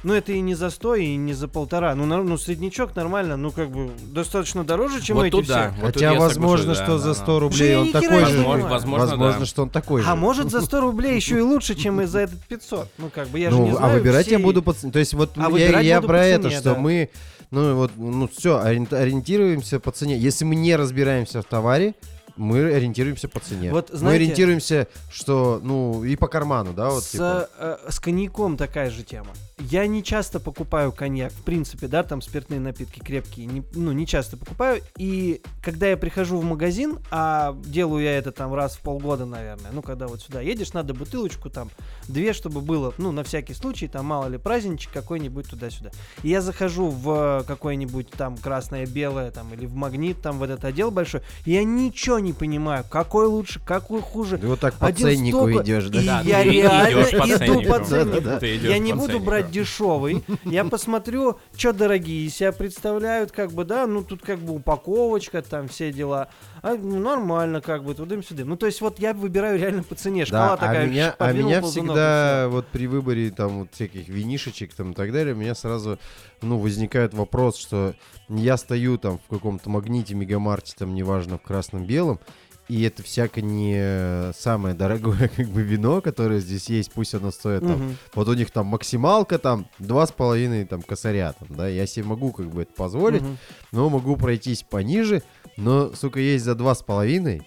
Ну это и не за 100, и не за полтора. Ну, нар- ну среднячок нормально, ну как бы достаточно дороже, чем Вот эти тут все. да. Вот Хотя я возможно, соглашусь, да, что да, за да. 100 рублей Что я он такой же. понимаю. Возможно, возможно, да. что он такой же. А может за 100 рублей еще и лучше, чем и за этот 500. Ну как бы я же ну, не а знаю выбирать я всей- буду по цене. То есть вот А я, я про по это, цене, что да. мы, ну вот, ну все, ориентируемся по цене. Если мы не разбираемся в товаре, мы ориентируемся по цене. Вот, мы знаете- ориентируемся, что, ну, и по карману, да, вот с, типа. э, с коньяком такая же тема. я не часто покупаю коньяк, в принципе, да, там спиртные напитки крепкие, не, ну, не часто покупаю. И когда я прихожу в магазин, а делаю я это там раз в полгода, наверное, ну, когда вот сюда едешь, надо бутылочку там, две, чтобы было, ну, на всякий случай, там, мало ли, праздничек какой-нибудь туда-сюда. И я захожу в какой-нибудь там красное-белое, там, или в магнит, там, в этот отдел большой, и я ничего не понимаю, какой лучше, какой хуже. Ты вот так по Один ценнику столько- идешь, да? И Да, я ты реально иду ценнику. по ценнику. Ты идёшь Я не по буду ценнику. брать дешевый. Я посмотрю, что дорогие себя представляют, как бы, да, ну тут как бы упаковочка, там все дела. А, ну, нормально, как бы, тудым-сюдым. Ну, то есть, вот я выбираю реально по цене. Шкала Да, такая. а меня, а меня всегда вот при выборе там вот всяких винишечек там и так далее, меня сразу, ну, возникает вопрос, что я стою там в каком-то магните, мегамарте, там, неважно, в красном-белом, и это всяко не самое дорогое как бы вино, которое здесь есть, пусть оно стоит там Мгм. Вот у них там максималка там два с половиной там косаря там, да, я себе могу как бы это позволить, Мгм. но могу пройтись пониже, но, сука, есть за два с половиной,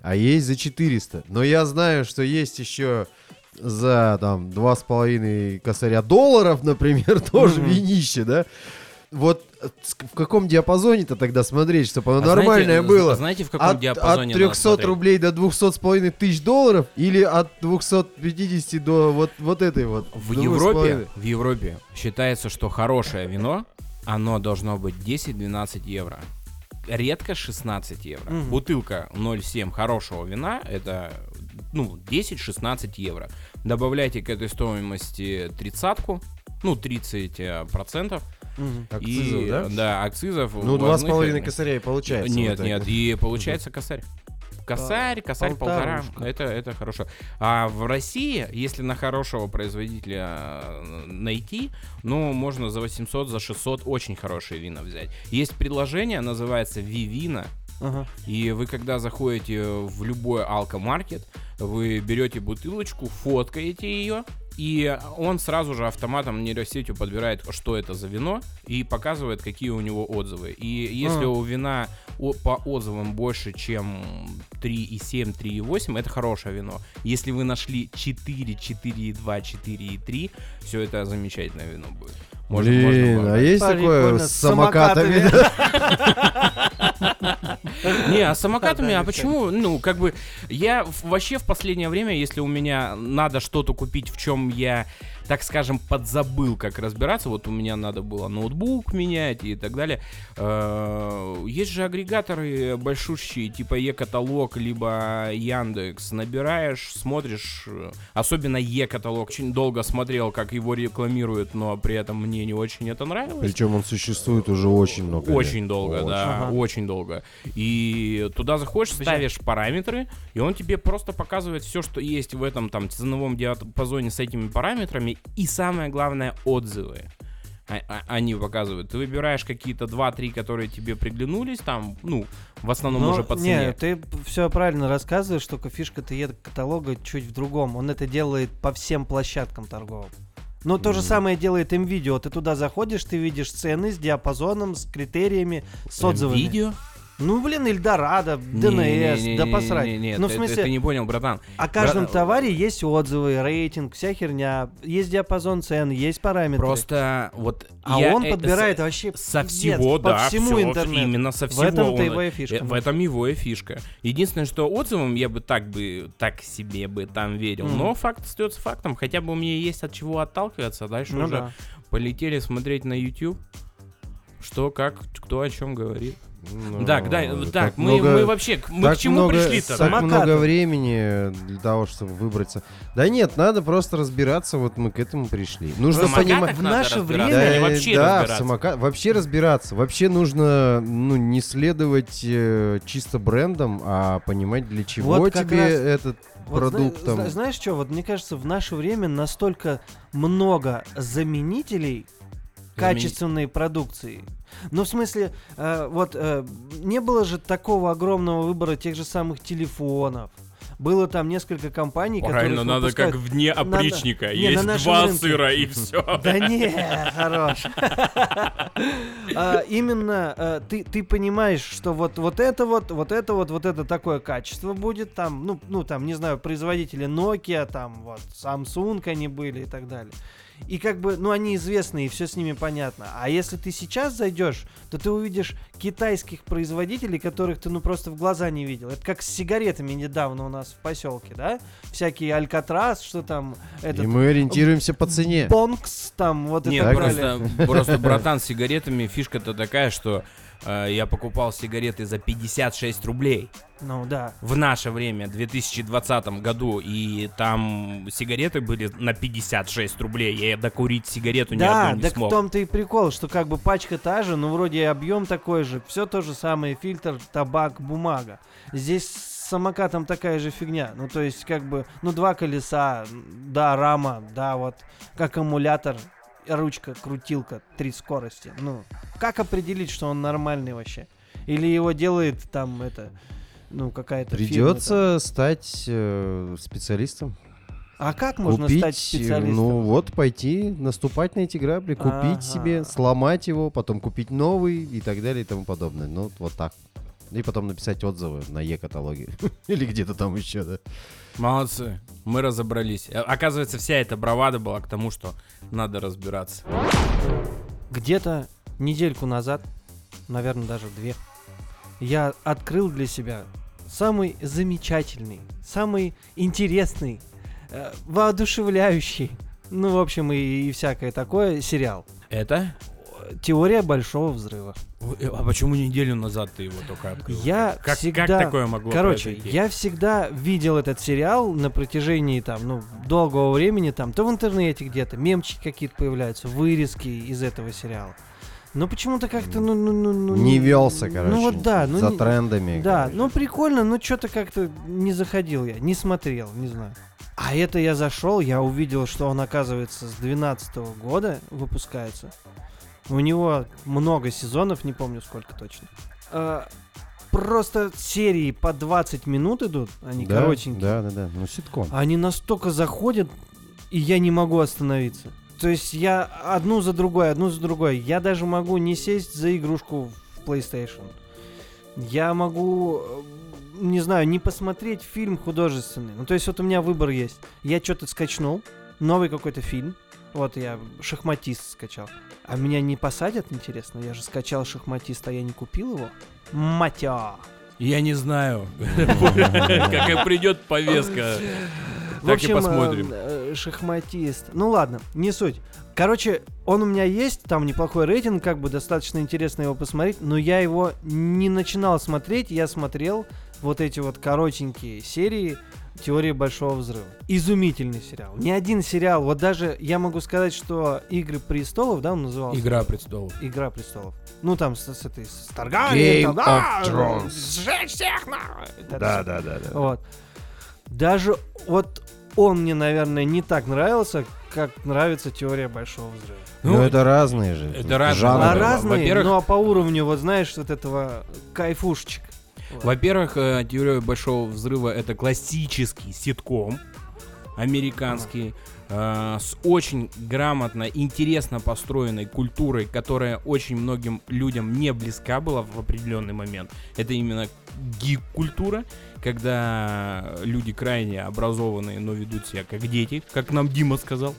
а есть за 400. Но я знаю, что есть еще за там два с половиной косаря долларов, например, тоже винище, да. Вот э, в каком диапазоне-то тогда смотреть, чтобы оно А знаете, нормальное з- было? Знаете, в каком От, диапазоне от надо 300 смотреть? рублей до 200 с половиной тысяч долларов или от 250 до вот, вот этой вот? В Европе, в Европе считается, что хорошее вино, оно должно быть 10-12 евро. Редко 16 евро. Мгм. Бутылка 0,7 хорошего вина это ну 10-16 евро. Добавляйте к этой стоимости тридцатку, ну 30 э, процентов. Мгм. Акцизов, и, да? Да, акцизов. Ну, два с половиной косаря и получается. Нет, вот нет, и получается косарь. Косарь, косарь полтора. полторушка. Это, это хорошо. А в России, если на хорошего производителя э, найти, ну, можно за 800, за 600 очень хорошие вина взять. Есть предложение, называется Вивина. Ага. И вы, когда заходите в любой алкомаркет, вы берете бутылочку, фоткаете ее, и он сразу же автоматом нейросетью подбирает, что это за вино, и показывает, какие у него отзывы. И если А. у вина по отзывам больше, чем 3,7, 3,8, это хорошее вино. Если вы нашли 4, 4,2, 4,3, все это замечательное вино будет. Можно- можно Блин, а выбрать. есть такое с самокатами? Не, а с самокатами, а почему? Ну, как бы, я вообще в последнее время, если у меня надо что-то купить, в чем я, так скажем, подзабыл, как разбираться, вот у меня надо было ноутбук менять и так далее, э, есть же агрегаторы большущие, типа Е-каталог, либо Яндекс, набираешь, смотришь, э, особенно Е-каталог, очень долго смотрел, как его рекламируют, но при этом мне не очень это нравилось. Причем он существует уже очень много лет. Очень долго, Очень. да, Ага. очень долго. И туда заходишь, ставишь параметры, и он тебе просто показывает все, что есть в этом там ценовом диапазоне с этими параметрами, и самое главное отзывы. А- а- Они показывают. Ты выбираешь какие-то 2-3, которые тебе приглянулись, там, ну, в основном Ну, уже по Не, цене. ты все правильно рассказываешь, только фишка ты каталога чуть в другом. Он это делает по всем площадкам торговым. Но то же самое делает им видео. Ты туда заходишь, ты видишь цены с диапазоном, с критериями, с отзывами. Видео? Ну, блин, Эльдорадо, ДНС, да посрать. Нет, ну, в смысле, ты не понял, братан. о каждом Бра- товаре есть отзывы, рейтинг, вся херня. Есть диапазон цен, есть параметры. Просто вот а я он подбирает со- вообще со всего, по да, всему всё, интернету. именно со В всего. этом-то он- его и фишка. В этом его и фишка. Единственное, что отзывам я бы так бы, так себе бы там верил. Мгм. Но факт остается фактом. Хотя бы мне есть от чего отталкиваться. Дальше Ну уже да. полетели смотреть на YouTube. Что, как, кто о чем говорит. Ну, так, да, так так, мы, много- мы вообще, к- мы так к чему много, пришли-то? Так да? Самокаты. много времени для того, чтобы выбраться. Да нет, надо просто разбираться, вот мы к этому пришли. Нужно понимать... в наше время- или Да, вообще да, разбираться? самока- Вообще разбираться. Вообще нужно ну, не следовать э, чисто брендам, а понимать, для чего Вот тебе раз- этот Вот продукт зна- там. зна- знаешь что, вот мне кажется, в наше время настолько много заменителей качественной продукции. Ну, в смысле, э, вот э, не было же такого огромного выбора тех же самых телефонов. Было там несколько компаний, Правильно, которые надо как выпускают- в дне Надо- опричника. Не, на Есть нашем два рынке. сыра и все. Да не, хорош. А, Именно э, ты ты понимаешь, что вот вот это вот, вот это вот, вот это такое качество будет там, ну ну там не знаю производители Nokia, там вот Samsung они были и так далее. И как бы, ну, они известны, и все с ними понятно. А если ты сейчас зайдешь, то ты увидишь китайских производителей, которых ты, ну, просто в глаза не видел. Это как с сигаретами недавно у нас в поселке, да? Всякие Алькатрас, что там, этот... И мы ориентируемся по цене. Бонкс, там, вот Нет, это Так просто, просто, братан, с сигаретами фишка-то такая, что э, я покупал сигареты за 56 рублей Ну, да. в наше время, в 2020 году, и там сигареты были на 56 рублей. Я докурить сигарету ни Да, одну не так в смог. том-то и прикол, что как бы пачка та же, но вроде и объем такой же. Все то же самое, фильтр, табак, бумага. Здесь с самокатом такая же фигня. Ну, то есть, как бы, ну, два колеса, да, рама, да, вот, аккумулятор, ручка, крутилка, три скорости. Ну, как определить, что он нормальный вообще? Или его делает там это, ну, какая-то фирма там? Придется стать э, специалистом. А как можно купить, стать специалистом? ну вот пойти, наступать на эти грабли, купить Ага. себе, сломать его, потом купить новый и так далее и тому подобное. Ну вот так. И потом написать отзывы на Е-каталоге. Или где-то там еще, да. Молодцы, мы разобрались. Э, Оказывается, вся эта бравада была к тому, что надо разбираться. Где-то недельку назад, наверное, даже две, я открыл для себя самый замечательный, самый интересный, э, воодушевляющий, ну, в общем, и, и всякое такое сериал. Это? Теория большого взрыва. А почему неделю назад ты его только открыл? Я как, всегда... как такое могло Короче, произойти? я всегда видел этот сериал на протяжении там, ну, долгого времени, там, то в интернете где-то, мемчики какие-то появляются, вырезки из этого сериала. Но почему-то как-то, ну, ну, ну, ну, Не велся, короче. Ну вот да, ну За не- трендами. Да, короче. ну прикольно, но что-то как-то не заходил я, не смотрел, не знаю. А это я зашел, я увидел, что он, оказывается, с 12 года выпускается. У него много сезонов, не помню сколько точно. А, просто серии по 20 минут идут, они Да, коротенькие. Да, да, да. Ну, ситком. Они настолько заходят, и я не могу остановиться. То есть я одну за другой, одну за другой. Я даже могу не сесть за игрушку в PlayStation. Я могу, э, не знаю, не посмотреть фильм художественный. Ну, то есть вот у меня выбор есть. Я что-то скачнул, новый какой-то фильм. Вот я шахматист скачал. А меня не посадят, интересно? Я же скачал шахматист, а я не купил его? Матя! Я не знаю. Какая придет повестка. В Так и общем, посмотрим. э, э, шахматист. Ну ладно, не суть. Короче, он у меня есть, там неплохой рейтинг, как бы достаточно интересно его посмотреть, но я его не начинал смотреть, я смотрел вот эти вот коротенькие серии Теории Большого Взрыва. Изумительный сериал. Ни один сериал, вот даже я могу сказать, что Игры Престолов, да, он назывался? Игра престолов. Игра Престолов. Ну там с, с этой, с Таргариен, Game там, да, of Thrones. сжечь всех, нахуй. Да, да, да, да. Вот. Даже вот он мне, наверное, не так нравился, как нравится теория большого взрыва. Ну, это разные же. это разные. жанры. а разные, во-первых- ну а по уровню, вот знаешь, вот этого кайфушечек. Во-первых, э, теория большого взрыва это классический ситком американский э, с очень грамотно, интересно построенной культурой, которая очень многим людям не близка была в определенный момент. Это именно гик-культура, когда люди крайне образованные, но ведут себя как дети, как нам Дима сказал.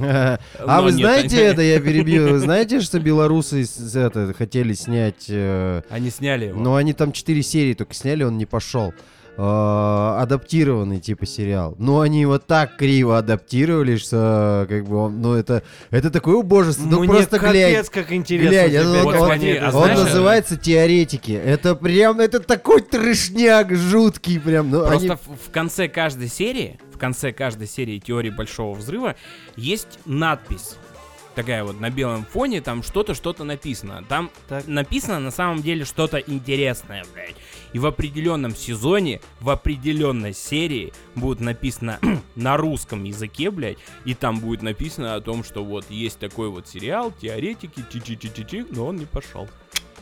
А Но вы нет, знаете это, я перебью, вы знаете, что белорусы с- это, хотели снять, э, Они сняли его. но они там 4 серии только сняли, он не пошел. Э, адаптированный типа сериал. Но они его так криво адаптировали, что как бы он, ну это, это такое убожество. Ну Мне просто капец, глянь. как интересно. Глянь, это Вот он- они, а Он знаешь, называется теоретики. Это прям, это такой трешняк жуткий прям. Ну, Просто в, в конце каждой серии, в конце каждой серии теории большого взрыва есть надпись. Такая вот на белом фоне, там что-то, что-то написано. Там Так. написано на самом деле что-то интересное, блядь. И в определенном сезоне, в определенной серии будет написано на русском языке, блядь, и там будет написано о том, что вот есть такой вот сериал, теоретики, чи-чи-чи-чи-чи, но он не пошел.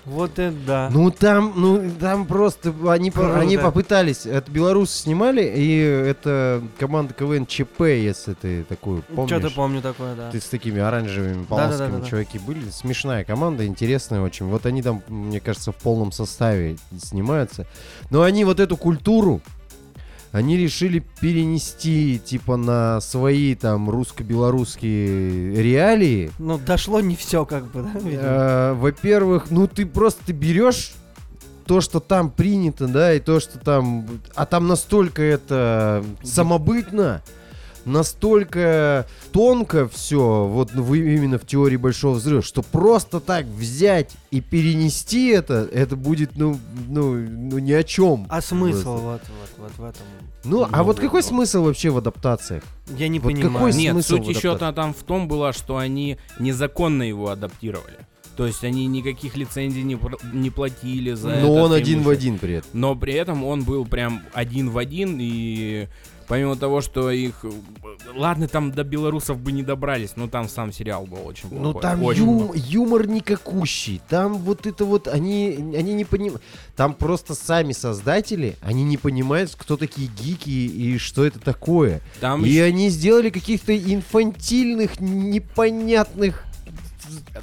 Вот это да. Ну там, ну там просто они, Круто. они попытались. Это белорусы снимали, и это команда КВН ЧП, если ты такую помнишь. Что-то помню такое, да. Ты с такими оранжевыми полосками чуваки были. Смешная команда, интересная очень. Вот они там, мне кажется, в полном составе снимаются. Но они вот эту культуру они решили перенести, типа, на свои там русско-белорусские реалии. Ну, дошло не все, как бы, да? Э, Во-первых, ну ты просто ты берешь то, что там принято, да, и то, что там... А там настолько это самобытно, настолько тонко все, вот вы именно в теории Большого Взрыва, что просто так взять и перенести это, это будет, ну, ну, ну ни о чем. А смысл вот, вот, вот в этом? Ну, а вот какой смысл вообще в адаптациях? Я не Вот понимаю. какой Нет, смысл суть еще адаптации? там в том была, что они незаконно его адаптировали. То есть они никаких лицензий не, не платили за это. Но он один в один при этом. Но при этом он был прям один в один, и помимо того, что их... Ладно, там до белорусов бы не добрались, но там сам сериал был очень плохой. Ну там очень ю- плохой. юмор никакущий. Там вот это вот они, они не понимают. Там просто сами создатели, они не понимают, кто такие гики и что это такое. Там и они сделали каких-то инфантильных, непонятных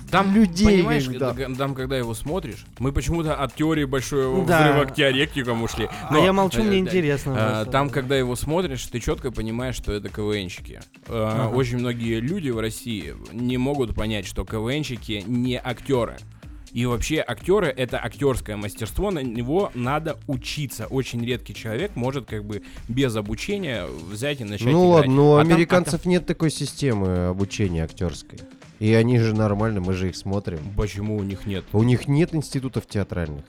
Там, людей, понимаешь, да. там, когда его смотришь, мы почему-то от теории большого Да. взрыва к теоретикам ушли. А Но, я молчу, э, мне да, интересно. э, просто. Там, когда его смотришь, ты четко понимаешь, что это КВНщики. Э, Ага. Очень многие люди в России не могут понять, что КВНщики не актеры. И вообще актеры это актерское мастерство, на него надо учиться. Очень редкий человек может как бы без обучения взять и начать Ну играть. ладно, но у А там- а американцев нет такой системы обучения актерской. И они же нормально, мы же их смотрим. Почему у них нет? У них нет институтов театральных.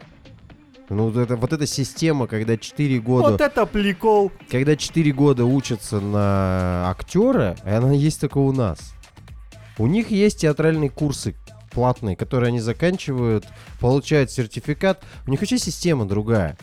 Ну, вот это, вот эта система, когда 4 года... Вот это прикол. когда 4 года учатся на актера, она есть только у нас. У них есть театральные курсы платные, которые они заканчивают, получают сертификат. У них вообще система другая.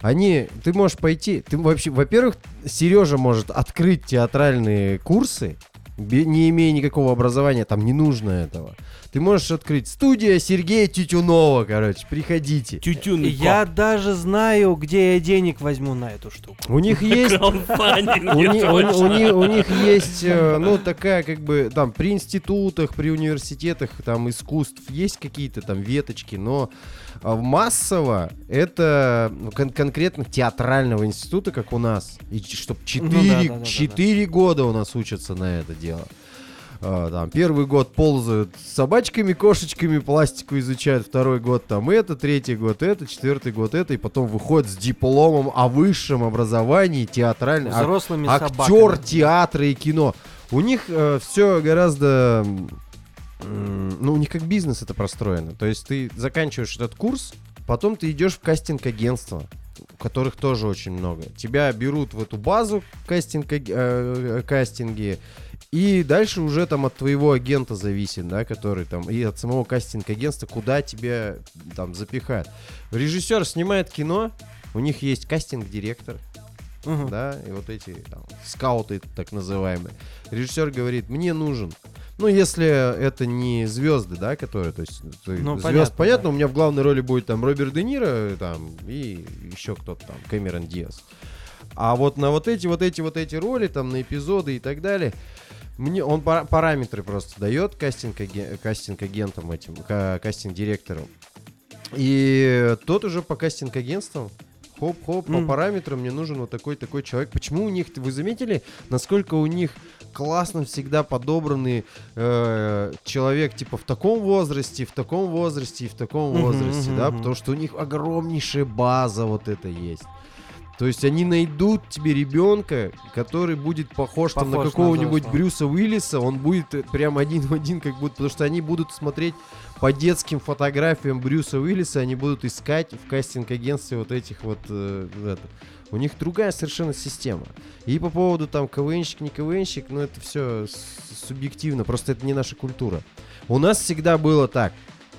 Они, ты можешь пойти, ты вообще, во-первых, Сережа может открыть театральные курсы, не имея никакого образования, там не нужно этого. Ты можешь открыть студия Сергея Тютюнова, короче, приходите. Тютюн Я даже знаю, где я денег возьму на эту штуку. У них есть у, ни- у- у ни- у них есть, э, ну, такая, как бы, там, при институтах, при университетах, там, искусств есть какие-то там веточки, но а, массово это ну, кон- конкретно театрального института, как у нас, и чтобы Ну да, 4, да, да, да, 4 года у нас учатся на это дело. А, там, первый год ползают с собачками, кошечками, пластику изучают, второй год там это, третий год это, четвертый год это, и потом выходит с дипломом о высшем образовании театральном. Взрослыми актер собаками. театра и кино. У них все гораздо... Ну, у них как бизнес это простроено. То есть ты заканчиваешь этот курс, потом ты идешь в кастинг-агентство, которых тоже очень много. Тебя берут в эту базу кастинг, э, кастинги, и дальше уже там от твоего агента зависит, да, который там, и от самого кастинг-агентства, куда тебя там запихают. Режиссер снимает кино, у них есть кастинг-директор, Мгм. да, и вот эти там, скауты так называемые. Режиссер говорит, мне нужен. Ну, если это не звезды, да, которые, то есть, то Ну, звезд, понятно, понятно, да. у меня в главной роли будет там Роберт Де Ниро, там, и еще кто-то там, Кэмерон Диас. А вот на вот эти, вот эти, вот эти роли, там, на эпизоды и так далее, мне он пара- параметры просто дает кастинг, кастинг-агентам этим, ка- кастинг-директорам. И тот уже по кастинг-агентствам Хоп-хоп, по М. параметрам мне нужен вот такой-такой человек. Почему у них, вы заметили, насколько у них классно всегда подобранный э, человек, типа, в таком возрасте, в таком возрасте и в таком возрасте, мгм, да? мгм. Потому что у них огромнейшая база вот это есть. То есть они найдут тебе ребенка, который будет похож, там, на Похож какого-нибудь. Брюса Уиллиса, он будет э, прям один в один, как будто, потому что они будут смотреть по детским фотографиям Брюса Уиллиса, они будут искать в кастинг-агентстве вот этих вот, э, это. У них другая совершенно система. И по поводу там КВНщик, не КВНщик, ну это все субъективно, просто это не наша культура. У нас всегда было так.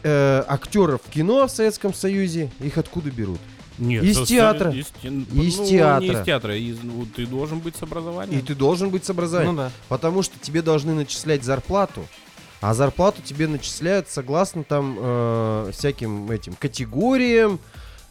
Э, актеров в кино в Советском Союзе, их откуда берут? Нет, Из со- театра. Из, Из ну, Не театра. из театра. из- ну, ты должен быть с образованием. И ты должен быть с образованием. Ну да. Потому что тебе должны начислять зарплату, а зарплату тебе начисляют согласно там э, всяким этим категориям,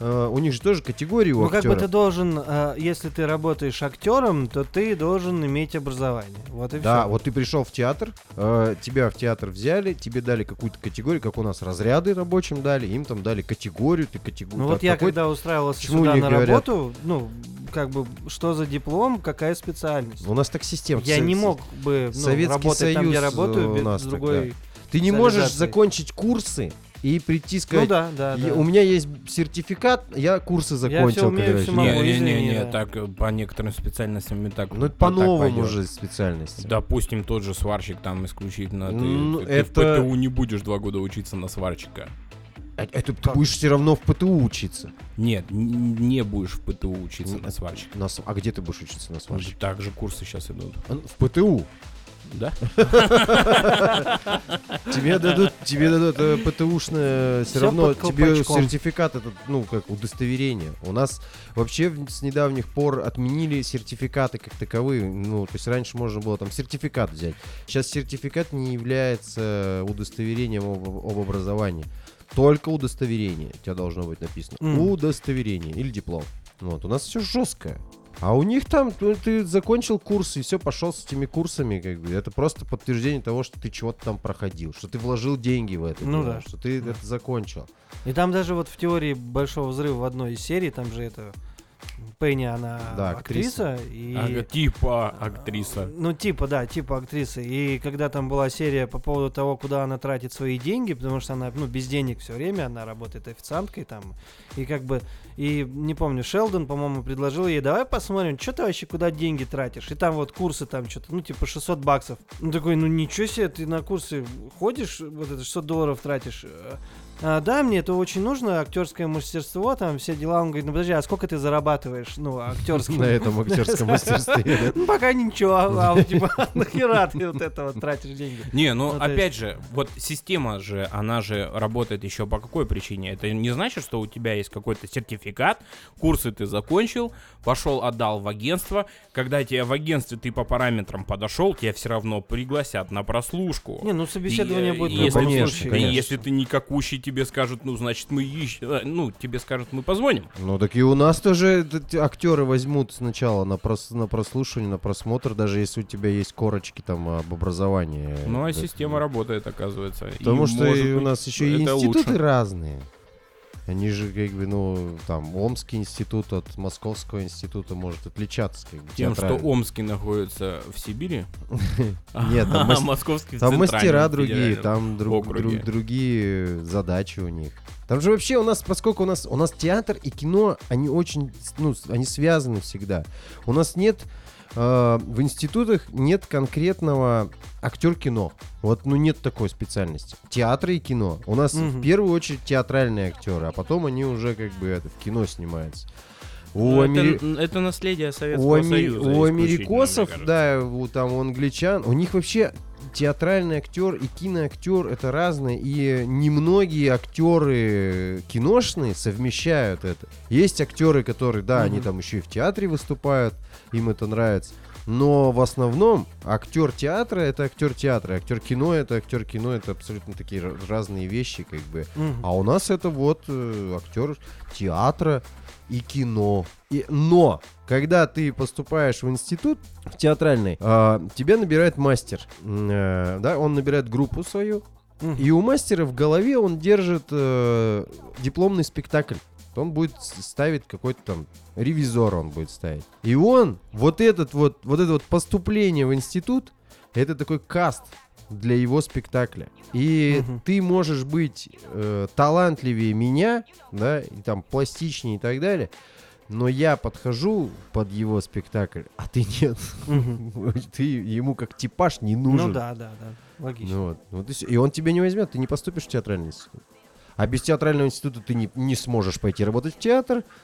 э, у них же тоже категории у Ну, как бы ты должен, э, если ты работаешь актером, то ты должен иметь образование. Вот и Да, все. вот ты пришел в театр, э, тебя в театр взяли, тебе дали какую-то категорию, как у нас разряды рабочим дали, им там дали категорию, ты категорию. Ну вот я когда устраивался сюда на говорят? работу, ну, как бы, что за диплом, какая специальность? У нас так система. Я не мог бы ну, Советский работать там, где Союз, работаю, э, у без другой... Ты не можешь закончить курсы и прийти Ну сказать, да, да, «Я- да. у меня есть сертификат, я курсы закончил. умею, короче». всё могу. Не, не, не, не, да. так э, по некоторым специальностям и так. Ну это по- пойдет. уже специальности. Допустим, тот же сварщик там исключительно. Ты, Ну, ты- ты это- в ПТУ не будешь два года учиться на сварщика. А- Это ты будешь все равно в ПТУ учиться. Нет, не будешь в ПТУ учиться на сварщика. На А где ты будешь учиться на сварщика? Так же курсы сейчас идут. А, В ПТУ. Да? Тебе дадут, тебе дадут э, ПТУшное, все равно тебе сертификат этот, ну, как удостоверение. У нас вообще с недавних пор отменили сертификаты как таковые. Ну, то есть раньше можно было там сертификат взять. Сейчас сертификат не является удостоверением об, об образовании. Только удостоверение у тебя должно быть написано. Удостоверение или диплом. Вот, у нас все жестко. А у них там ты, ты закончил курс и все, пошел с этими курсами, как бы. Это просто подтверждение того, что ты чего-то там проходил, что ты вложил деньги в это, Ну дело, да. что ты это закончил. И там даже вот в теории Большого Взрыва в одной из серий, там же это... Пенни, она Да, актриса. и... Ага, типа актриса. Ну, типа, да, типа актрисы. И когда там была серия по поводу того, куда она тратит свои деньги, потому что она, ну, без денег все время, она работает официанткой там. И как бы, и не помню, Шелдон, по-моему, предложил ей, давай посмотрим, что ты вообще куда деньги тратишь. И там вот курсы там что-то, ну, типа 600 баксов. Ну, такой, ну, ничего себе, ты на курсы ходишь, вот это 600 долларов тратишь. А, да, мне это очень нужно, актерское мастерство, там все дела. Он говорит, ну подожди, а сколько ты зарабатываешь, ну, актерским? На этом актерском мастерстве. Ну, пока ничего, а, типа, нахера ты вот это вот тратишь деньги? Не, ну Ну, опять же, вот система же, она же работает еще по какой причине? Это не значит, что у тебя есть какой-то сертификат, курсы ты закончил, пошел отдал в агентство. Когда тебе в агентстве ты по параметрам подошел, тебя все равно пригласят на прослушку. Не, ну собеседование э, будет в если, любом случае. если ты никакущий, тебе скажут, ну, значит, мы ищем, э, ну, тебе скажут, мы позвоним. Ну так и у нас тоже актеры возьмут сначала на, прос, на прослушивание, на просмотр, даже если у тебя есть корочки там об образовании. Ну, а Да. система работает, оказывается. И, Потому что может и у нас еще и институты лучше. разные. Они же, как бы, ну, там, Омский институт от Московского института может отличаться, как бы, Тем, что. Омский находится в Сибири. Нет, там в Там мастера другие, там друг- друг- другие задачи у них. Там же вообще у нас, поскольку у нас у нас театр и кино, они очень, ну, они связаны всегда. У нас нет э, в институтах нет конкретного актер кино. Вот, ну нет такой специальности. Театр и кино. У нас Мгм. в первую очередь театральные актеры, а потом они уже как бы это, в кино снимаются. У, Ну, амери- это, это наследие у, Советского ами- Союза. у америкосов, да, у, там у англичан, у них вообще театральный актер и киноактер это разные, и немногие актеры киношные совмещают это. Есть актеры, которые, да, они Мгм. там еще и в театре выступают, им это нравится. Но в основном актер театра это актер театра, актер кино это актер кино, это абсолютно такие ра- разные вещи, как бы. Мгм. А у нас это вот э, актер театра и кино. И, но, когда ты поступаешь в институт в театральный, а, тебя набирает мастер. Э, да, он набирает группу свою. Мгм. И у мастера в голове он держит э, дипломный спектакль. Он будет ставить какой-то там ревизор он будет ставить. И он, вот этот вот, вот это вот поступление в институт, это такой каст для его спектакля. И Мгм. ты можешь быть э, талантливее меня, да, и там пластичнее и так далее, но я подхожу под его спектакль, а ты нет. Ты ему как типаж не нужен. Ну да, да, да. Логично. Ну вот, вот и. И он тебя не возьмет, ты не поступишь в театральный институт. А без театрального института ты не, не сможешь пойти работать в театр.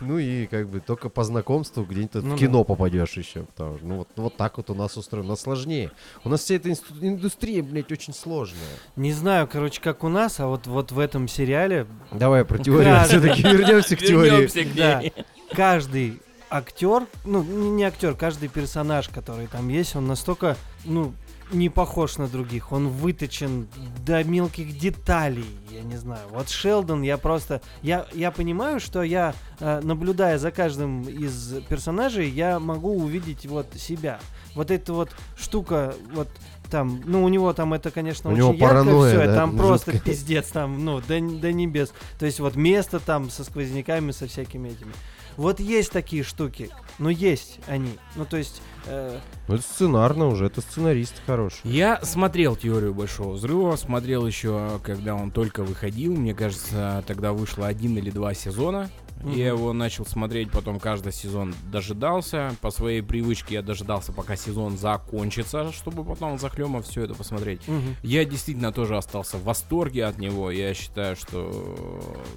Ну и как бы только по знакомству где-нибудь Ну в да. кино попадешь еще. потому что, ну вот, вот так вот у нас устроено. У нас сложнее. У нас вся эта инсту- индустрия, блядь, очень сложная. Не знаю, короче, как у нас, а вот, вот в этом сериале Давай про теорию Каждый- все-таки вернемся к теории. Вернемся к Да. ней. каждый актер, ну, не, не актер, каждый персонаж, который там есть, он настолько, ну, не похож на других. Он выточен до мелких деталей. Я не знаю. Вот Шелдон, я просто... Я, я понимаю, что я, э, наблюдая за каждым из персонажей, я могу увидеть вот себя. Вот эта вот штука, вот там, ну, у него там это, конечно, У очень него ярко паранойя, всё, да, там просто жуткая. пиздец, там, ну, до, до небес. То есть вот место там со сквозняками, со всякими этими. Вот есть такие штуки, но есть они. Ну, то есть... э, Ну, это сценарно уже, это сценарист хороший. Я смотрел теорию большого взрыва, смотрел еще, когда он только выходил. Мне кажется, тогда вышло один или два сезона. Я его начал смотреть, потом каждый сезон дожидался. По своей привычке я дожидался, пока сезон закончится, чтобы потом захлема все это посмотреть. мгм. Я действительно тоже остался в восторге от него. Я считаю, что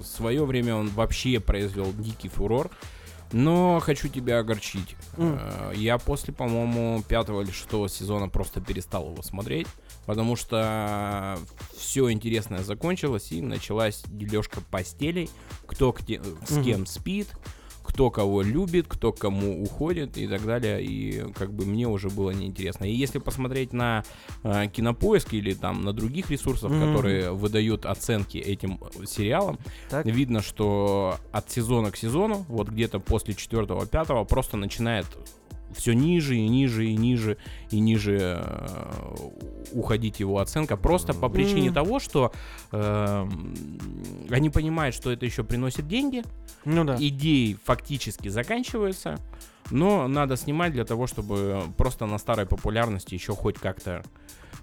в свое время он вообще произвел дикий фурор. Но хочу тебя огорчить. Э, Я после, по-моему, пятого или шестого сезона просто перестал его смотреть, потому что все интересное закончилось и началась дележка постелей, кто где- с Мгм. кем спит, кто кого любит, кто кому уходит и так далее. И как бы мне уже было неинтересно. И если посмотреть на э, кинопоиск или там на других ресурсах, Мгм. которые выдают оценки этим э, сериалам, Так. видно, что от сезона к сезону, вот где-то после четвертого, пятого, просто начинает все ниже и ниже и ниже и ниже э, уходить его оценка просто по причине М. того, что эм, они понимают, что это еще приносит деньги, Ну да. идеи фактически заканчиваются, но надо снимать для того, чтобы просто на старой популярности еще хоть как-то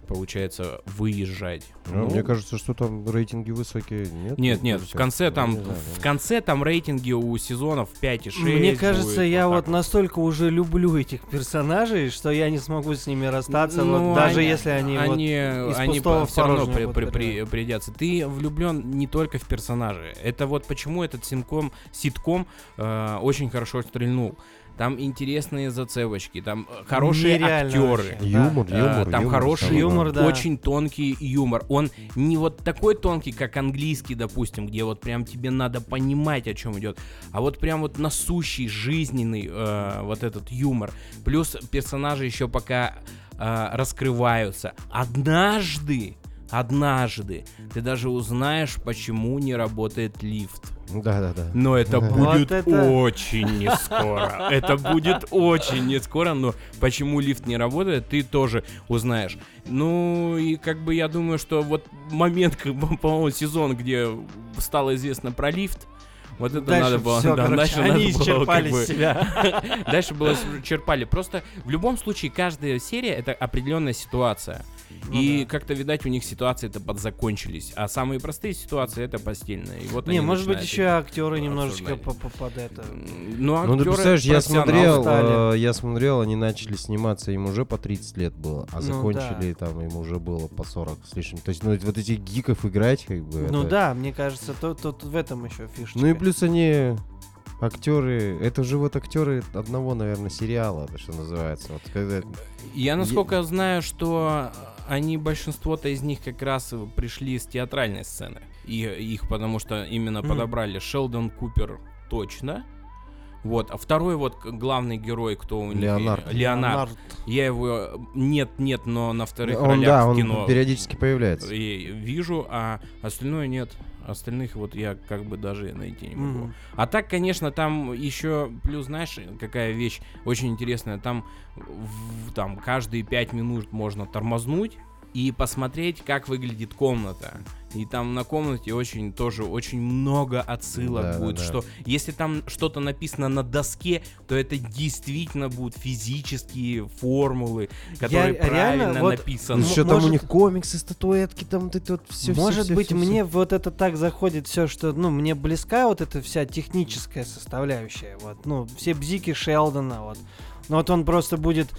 получается выезжать. Ну, Ну, Мне кажется, что там рейтинги высокие. Нет, нет, Ну, нет, в всё. конце Ну, там, знаю, в конце там рейтинги у сезонов 5 и 6. Мне кажется, будет, я вот вот настолько уже люблю этих персонажей, что я не смогу с ними расстаться, Ну, вот даже они- если они, вот они, из они пустого в все равно при- при- при- придятся. Ты влюблен не только в персонажей. Это вот почему этот ситком, ситком э, очень хорошо стрельнул. Там интересные зацепочки, там э, хорошие Нереально актеры. вообще. Юмор, Э, юмор, там юмор, хороший юмор, да. очень тонкий юмор. Он не вот такой тонкий, как английский, допустим, где вот прям тебе надо понимать, о чем идет, а вот прям вот насущий, жизненный э, вот этот юмор. Плюс персонажи еще пока э, раскрываются. Однажды, однажды ты даже узнаешь, почему не работает лифт. Да-да-да. Но это Вот будет это- очень не скоро. Это будет очень не скоро, но почему лифт не работает, ты тоже узнаешь. Ну и как бы я думаю, что вот момент, как бы, по-моему, сезон, где стало известно про лифт, вот это Дальше надо было. всё, да, короче, дальше они надо было как исчерпали бы- себя. Дальше было черпали. Просто в любом случае каждая серия это определенная ситуация. Ну и да. как-то, видать, у них ситуации-то подзакончились. А самые простые ситуации это постельные. И вот Не, они может быть, еще актеры немножечко под это. Ну, Ну, ты актеры представляешь, я смотрел, стали. э, я смотрел, они начали сниматься, им уже по 30 лет было, а Ну закончили там, им уже было по 40 с лишним. То есть, ну, вот этих гиков играть, как бы, Ну это- да, мне кажется, тут, тут в этом еще фишечка. Ну и плюс они актеры, это же вот актеры одного, наверное, сериала, это что называется. Вот когда Я насколько знаю, что они, большинство-то из них как раз пришли с театральной сцены. И их потому что именно Мгм. подобрали Шелдон Купер точно. Вот, а второй вот главный герой, кто у них... Леонард. Леонард. Я его нет-нет, но на вторых он, ролях да, в он кино периодически появляется. и вижу, а остальное нет. Остальных вот я как бы даже найти не могу. Мгм. А так, конечно, там еще плюс, знаешь, какая вещь очень интересная. Там, в- там каждые пять минут можно тормознуть и посмотреть, как выглядит комната. И там на комнате очень тоже очень много отсылок Да, да, будет, да. что если там что-то написано на доске, то это действительно будут физические формулы, которые реально правильно вот- написаны. Ну, что там у может- них комиксы, статуэтки, там вот это вот все. Может быть, мне вот это так заходит все, что, ну, мне близка вот эта вся техническая составляющая, вот, ну, все бзики Шелдона, вот. Но вот он просто будет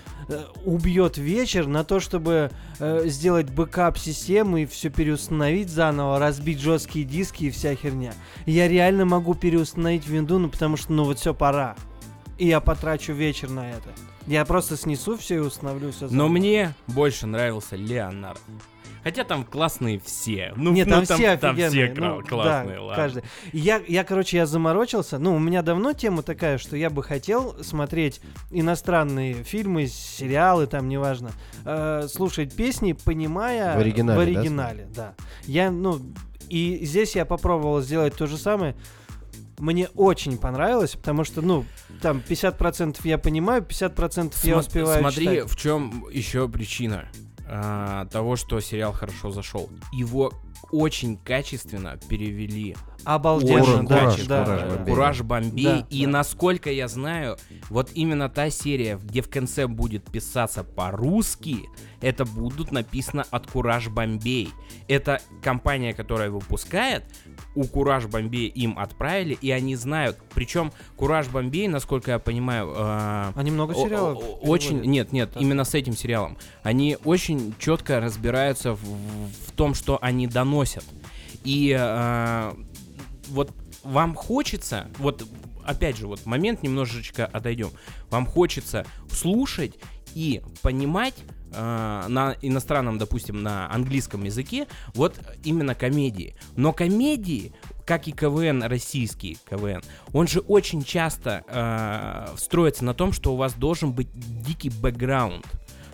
убьет вечер на то, чтобы э, сделать бэкап системы и все переустановить заново, разбить жесткие диски и вся херня. Я реально могу переустановить винду, ну потому что, ну вот все пора. И я потрачу вечер на это. Я просто снесу все и установлю все Но мне больше нравился Леонард. Хотя там классные все. Ну, Нет, ну, там, все там все офигенные. кра- ну, классные, да, ладно. каждый. И Я, я, короче, я заморочился. Ну, у меня давно тема такая, что я бы хотел смотреть иностранные фильмы, сериалы, там, неважно, э, слушать песни, понимая В оригинале, в да, оригинале, да. Я, ну, и здесь я попробовал сделать то же самое. Мне очень понравилось, потому что, ну, там 50% я понимаю, 50% я Сма- успеваю Смотри, читать. в чем еще причина а, того, что сериал хорошо зашел. Его очень качественно перевели. Обалденно, да, Кураж, да, Кураж да, Бомбей. да. Кураж Бомбей. Да, и да. насколько я знаю, вот именно та серия, где в конце будет писаться по-русски, это будут написано от Кураж Бомбей. Это компания, которая выпускает, у Кураж Бомбей им отправили, и они знают. Причем Кураж Бомбей, насколько я понимаю, а, Они много сериалов. Очень, переводят. нет, нет, Так. именно с этим сериалом. Они очень четко разбираются в, в том, что они доносят. И э, вот вам хочется, вот опять же, вот момент немножечко отойдем. Вам хочется слушать и понимать э, на иностранном, допустим, на английском языке, вот именно комедии. Но комедии, как и КВН российский КВН, он же очень часто э, строится на том, что у вас должен быть дикий бэкграунд.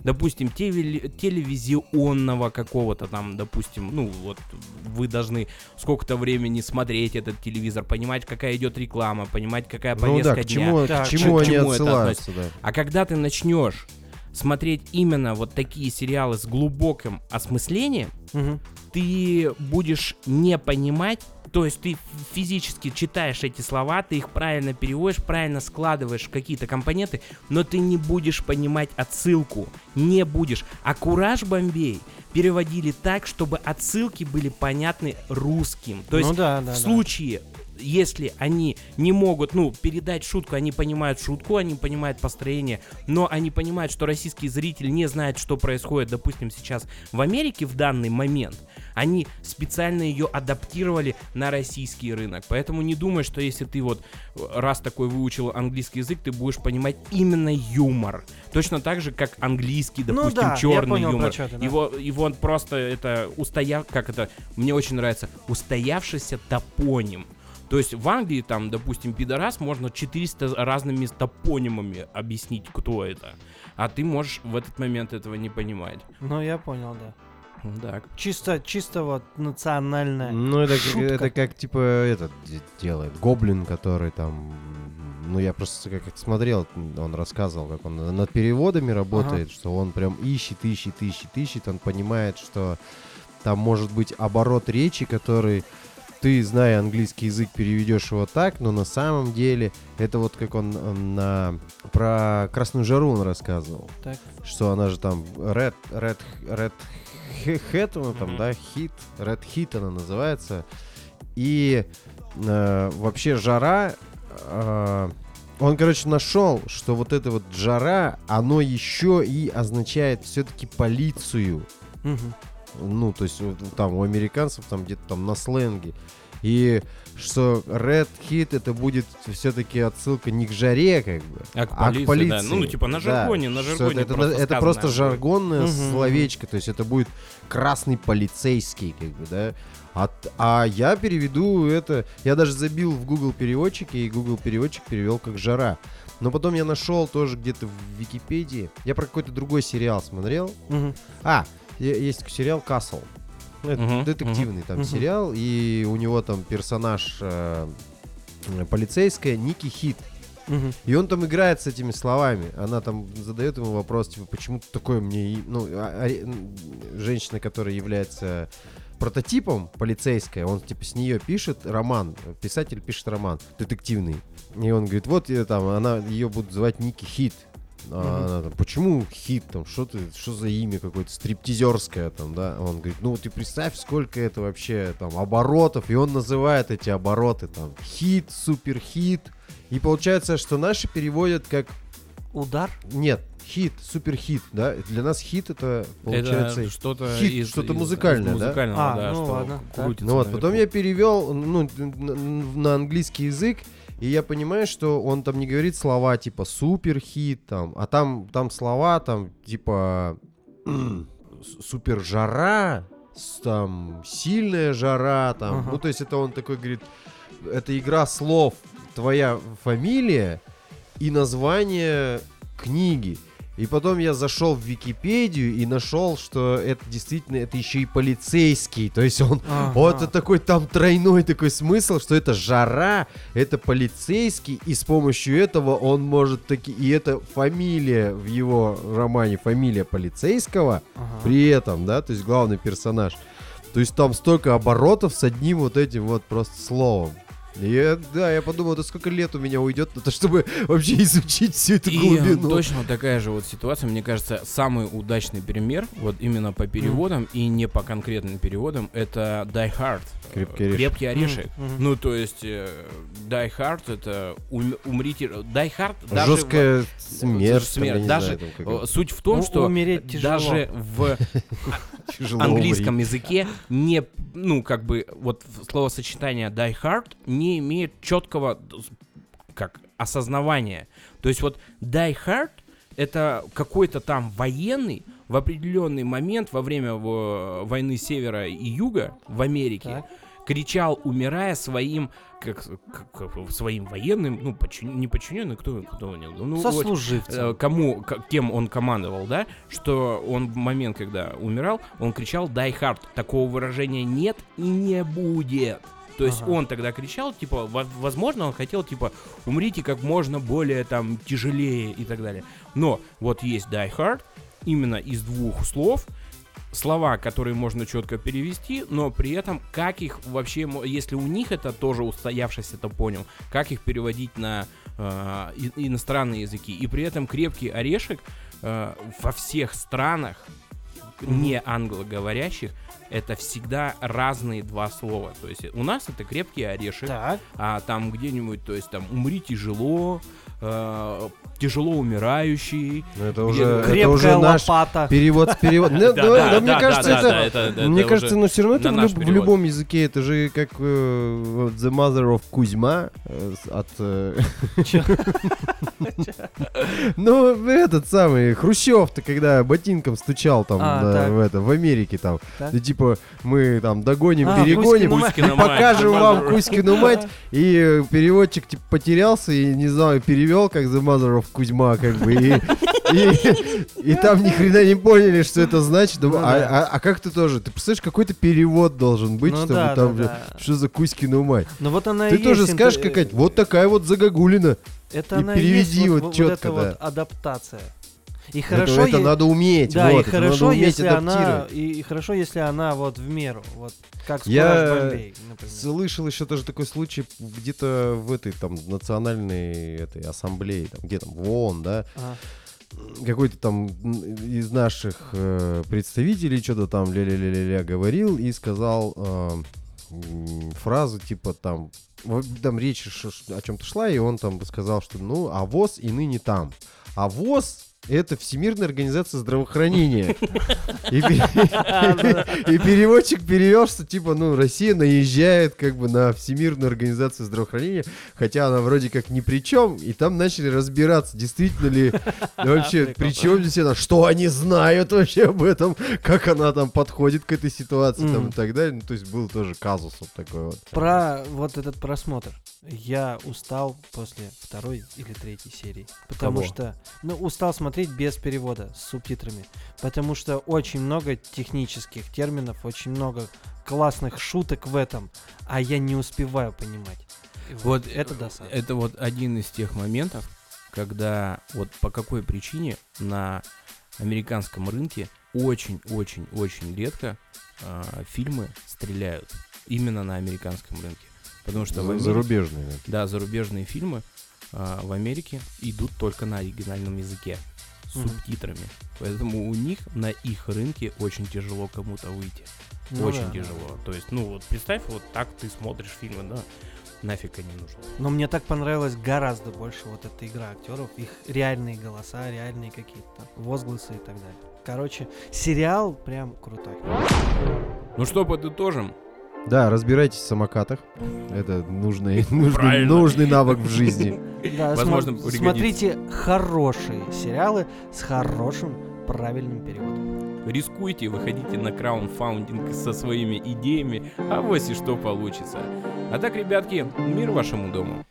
Допустим, теле- телевизионного какого-то там, допустим, ну вот вы должны сколько-то времени смотреть этот телевизор, понимать, какая идет реклама, понимать, какая Ну повестка да, к дня. чему, Так, к чему к они чему это отсылаются, да. А когда ты начнешь смотреть именно вот такие сериалы с глубоким осмыслением, Мгм. ты будешь не понимать, то есть ты физически читаешь эти слова, ты их правильно переводишь, правильно складываешь в какие-то компоненты, но ты не будешь понимать отсылку, не будешь. А Кураж Бомбей переводили так, чтобы отсылки были понятны русским. То есть ну да, да, в случае, если они не могут, ну, передать шутку, они понимают шутку, они понимают построение, но они понимают, что российский зритель не знает, что происходит, допустим, сейчас в Америке в данный момент, они специально ее адаптировали на российский рынок. Поэтому не думай, что если ты вот раз такой выучил английский язык, ты будешь понимать именно юмор. Точно так же, как английский, Ну допустим, да, я черный понял, юмор. ты, да. Его, его просто это устояв, как это, мне очень нравится, устоявшийся топоним. То есть в Англии, там, допустим, пидорас можно 400 разными топонимами объяснить, кто это. А ты можешь в этот момент этого не понимать. Ну, я понял, да. Так. Чисто, чисто вот национальная. Ну, это, как- Шутка. это как, типа, этот де- делает. Гоблин, который там... Ну, я просто как, смотрел, он рассказывал, как он над переводами работает, что он прям ищет, ищет, ищет, ищет. Он понимает, что там может быть оборот речи, который ты, зная английский язык, переведешь его так, но на самом деле это вот как он э, на про красную жару он рассказывал, Так. что она же там red red red Хэт, она там, Мгм. да, хит, Red Hit она называется. И э, вообще жара, э, он, короче, нашел, что вот это вот жара, оно еще и означает все-таки полицию. Мгм. Ну, то есть там у американцев там где-то там на сленге. И что Red Hit это будет все-таки отсылка не к жаре, как бы, А к а полиции, к полиции. да. Ну, ну, типа на Да, жаргоне, на что жаргоне это, просто это просто жаргонное мгм. словечко, то есть это будет красный полицейский, как бы, да. А, а я переведу это, я даже забил в Google переводчике, и Google переводчик перевел как жара. Но потом я нашел тоже где-то в Википедии, я про какой-то другой сериал смотрел. Мгм. А, есть сериал Castle. Ну, Это детективный там сериал, и у него там персонаж э, полицейская Ники Хит. Мгм. И он там играет с этими словами. Она там задает ему вопрос, типа, почему ты такое мне... Ну, а- а- женщина, которая является прототипом полицейская, он типа с нее пишет роман, писатель пишет роман детективный. И он говорит, вот я там, она ее будут звать Ники Хит. А она там, почему хит там, что ты, что за имя какое-то стриптизерское там, да? Он говорит, ну ты представь, сколько это вообще там оборотов, и он называет эти обороты там хит, суперхит, и получается, что наши переводят как Удар? нет, хит, суперхит, да? Для нас хит это получается. это что-то хит, из- что-то из- музыкальное, из да? музыкального, А, да, ну что ладно, крутится Ну вот, потом наверху. я перевел ну, на, на английский язык, и я понимаю, что он там не говорит слова типа суперхит, там, а там, там слова там типа супер жара, там сильная жара, там, Ага. ну то есть это он такой говорит, это игра слов, твоя фамилия и название книги. И потом я зашел в Википедию и нашел, что это действительно, это еще и полицейский. То есть он, Ага. вот это такой там тройной такой смысл, что это жара, это полицейский, и с помощью этого он может таки, и это фамилия в его романе, фамилия полицейского, Ага. при этом, да, то есть главный персонаж. То есть там столько оборотов с одним вот этим вот просто словом. Я, да, я подумал, да сколько лет у меня уйдет на то, чтобы вообще изучить всю эту И глубину. точно такая же вот ситуация, мне кажется, самый удачный пример, вот именно по переводам и не по конкретным переводам, это Die Hard. Крепкий Э, орешек. Крепкий орешек. Мгм, мгм. Ну, то есть, э, Die Hard это ум- умрите... Die Hard даже... в- Жесткая смерть. там, я смерть. не Даже знаю, там, как э, это, суть в том, Ну, что умереть тяжело. даже в английском языке не, ну, как бы, вот в- словосочетание die hard не имеет четкого, как, осознавания. То есть вот die hard это какой-то там военный в определенный момент во время во- войны севера и юга в Америке Так. кричал, умирая своим, как, как- своим военным, ну, подчин- не подчиненным, кто, кто него? Ну, вот, Сослуживцем. э, кому, к- кем он командовал, да, что он в момент, когда умирал, он кричал «Die hard». Такого выражения нет и не будет. То есть Ага. он тогда кричал, типа, во- возможно, он хотел, типа, умрите как можно более, там, тяжелее и так далее. Но вот есть Die hard, именно из двух слов, слова, которые можно четко перевести, но при этом как их вообще, если у них это тоже устоявшись это понял, как их переводить на э, иностранные языки. И при этом крепкий орешек э, во всех странах не англоговорящих это всегда разные два слова. То есть у нас это крепкий орешек, Так. а там где-нибудь, то есть там умри тяжело, э, тяжело умирающий. Ну, Это уже, это Крепкая уже наш лопата. перевод с перевод. Ну, Да, да, да, да, мне кажется, это... это- это Мне кажется, но все равно это в, любом языке, это же как э, The Mother of Кузьма э, от... Ну, этот самый Хрущев-то, когда ботинком стучал там А, в, это, в Америке там, да, типа мы там догоним, А, перегоним, покажем вам Кузькину мать, и переводчик типа потерялся и не знаю, перевел как The Mother of Кузьма, как бы, и, и, и там ни хрена не поняли, что это значит. Ну а, да. а- а как ты тоже? Ты представляешь, какой-то перевод должен быть, Ну чтобы да, там, да, да. что за Кузькину мать. Ну вот она Ты тоже есть скажешь инте- какая-то, вот такая вот загогулина. Это и она переведи есть вот вот, чётко, эта да. вот адаптация. И Это- хорошо, это, е- надо уметь, да, вот, и это хорошо, уметь если она, и, и хорошо, если она вот в меру, вот как Я Бомбей, например. Слышал еще тоже такой случай где-то в этой там национальной этой ассамблее, там, где там, в ООН, да, Ага. какой-то там из наших э, представителей что-то там ля-ля-ля-ля говорил и сказал э, фразу типа там, там речь о чем-то шла, и он там сказал, что ну, а ВОЗ и ныне там. А ВОЗ это Всемирная организация здравоохранения. И пе- и переводчик перевел, что типа, ну, Россия наезжает как бы на Всемирную организацию здравоохранения, хотя она вроде как ни при чем, и там начали разбираться, действительно ли вообще, при чем здесь это, что они знают вообще об этом, как она там подходит к этой ситуации там и так далее. Ну, то есть был тоже казус вот такой вот. Про вот этот просмотр. Я устал после второй или третьей серии. Потому что, ну, устал смотреть без перевода, с субтитрами. Потому что очень много технических терминов, очень много классных шуток в этом, а я не успеваю понимать. И Вот это досадно. Это вот один из тех моментов, когда вот по какой причине на американском рынке очень-очень-очень редко а, фильмы стреляют именно на американском рынке. Потому что в Америке- Зарубежные. да, зарубежные фильмы а, в Америке идут только на оригинальном языке с Мгм. субтитрами. Поэтому у них на их рынке очень тяжело кому-то выйти. Ну очень да. тяжело. То есть, ну вот представь, вот так ты смотришь фильмы, да, нафиг они нужны. Но мне так понравилось гораздо больше вот эта игра актеров, их реальные голоса, реальные какие-то возгласы и так далее. Короче, сериал прям крутой. Ну что, подытожим. Да, разбирайтесь в самокатах. Это нужный, нужный, нужный навык в жизни. Да, Возможно, пригодится. смотрите хорошие сериалы с хорошим правильным переводом. Рискуйте, выходите на краундфаундинг со своими идеями, а вот и что получится. А так, ребятки, мир вашему дому.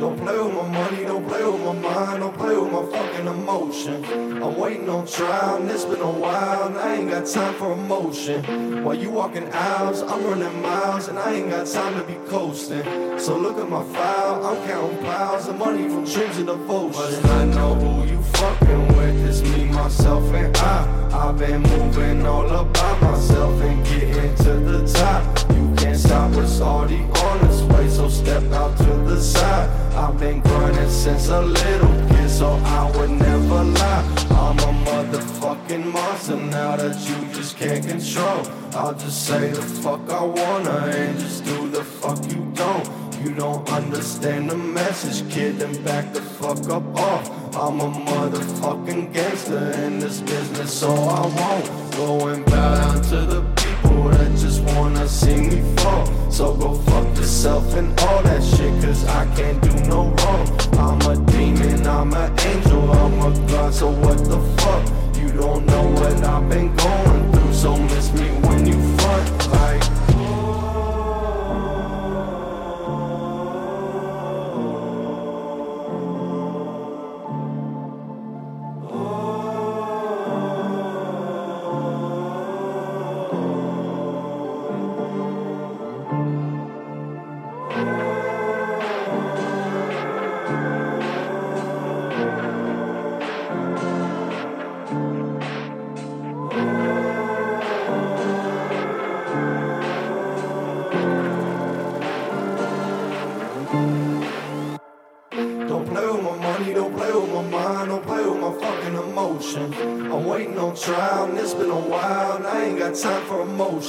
Don't play with my money, don't play with my mind, don't play with my fucking emotion. I'm waiting on trial, and it's been a while, and I ain't got time for emotion. While you walking aisles, I'm running miles, and I ain't got time to be coasting. So look at my file, I'm counting piles of money from dreams and devotion. Must not know who you fucking with, it's me, myself, and I. I've been moving all about myself and getting to the top. You can't stop us, already on its way, so step out to the side. I've been grinding since a little kid, so I would never lie. I'm a motherfucking monster now that you just can't control. I'll just say the fuck I wanna and just do the fuck you don't. You don't understand the message, kid, then back the fuck up off. I'm a motherfucking gangster in this business, so I won't go and bow down to the people that just wanna see me fall. So go fuck yourself and all that shit, cause I can't do no wrong. I'm a demon, I'm an angel, I'm a god, so what the fuck? You don't know what I've been going through,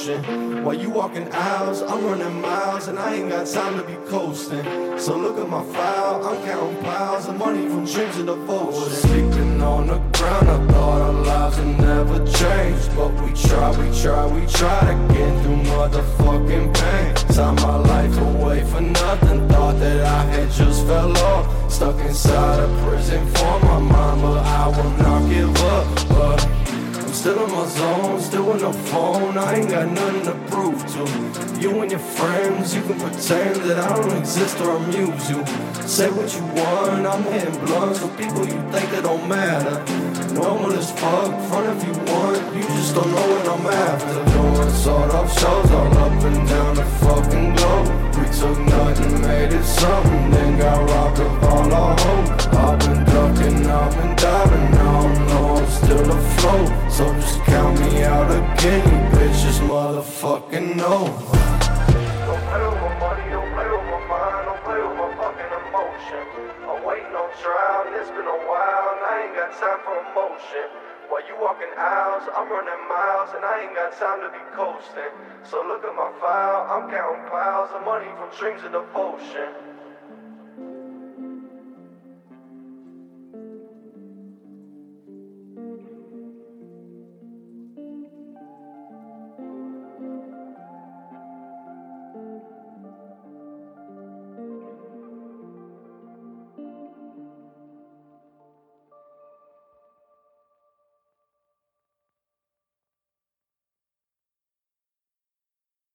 emotion. While you walking aisles, I'm running miles, and I ain't got time to be coasting. So look at my file, I'm counting piles of money from dreams and devotion. Sleeping on the ground, I thought our lives would never change. But we try, we try, we try to get through motherfucking pain. Sign my life away for nothing, thought that I had just fell off. Stuck inside a prison for my mama. I will not give up. Still in my zone, still with no phone. I ain't got nothing to prove to you and your friends. You can pretend that I don't exist or amuse you. Say what you want, I'm hitting blunts with people you think that don't matter. Normal as fuck, front if you want, you just don't know what I'm after. Doing sort of shows all up and down the fucking globe. We took nothing, made it something, then got robbed of all our hope. I've been ducking, I've been diving, I know I'm still afloat. So just count me out again, you bitches motherfucking know. Got time for emotion. While you walking aisles, I'm running miles, and I ain't got time to be coasting. So look at my file, I'm counting piles of money from dreams and devotion.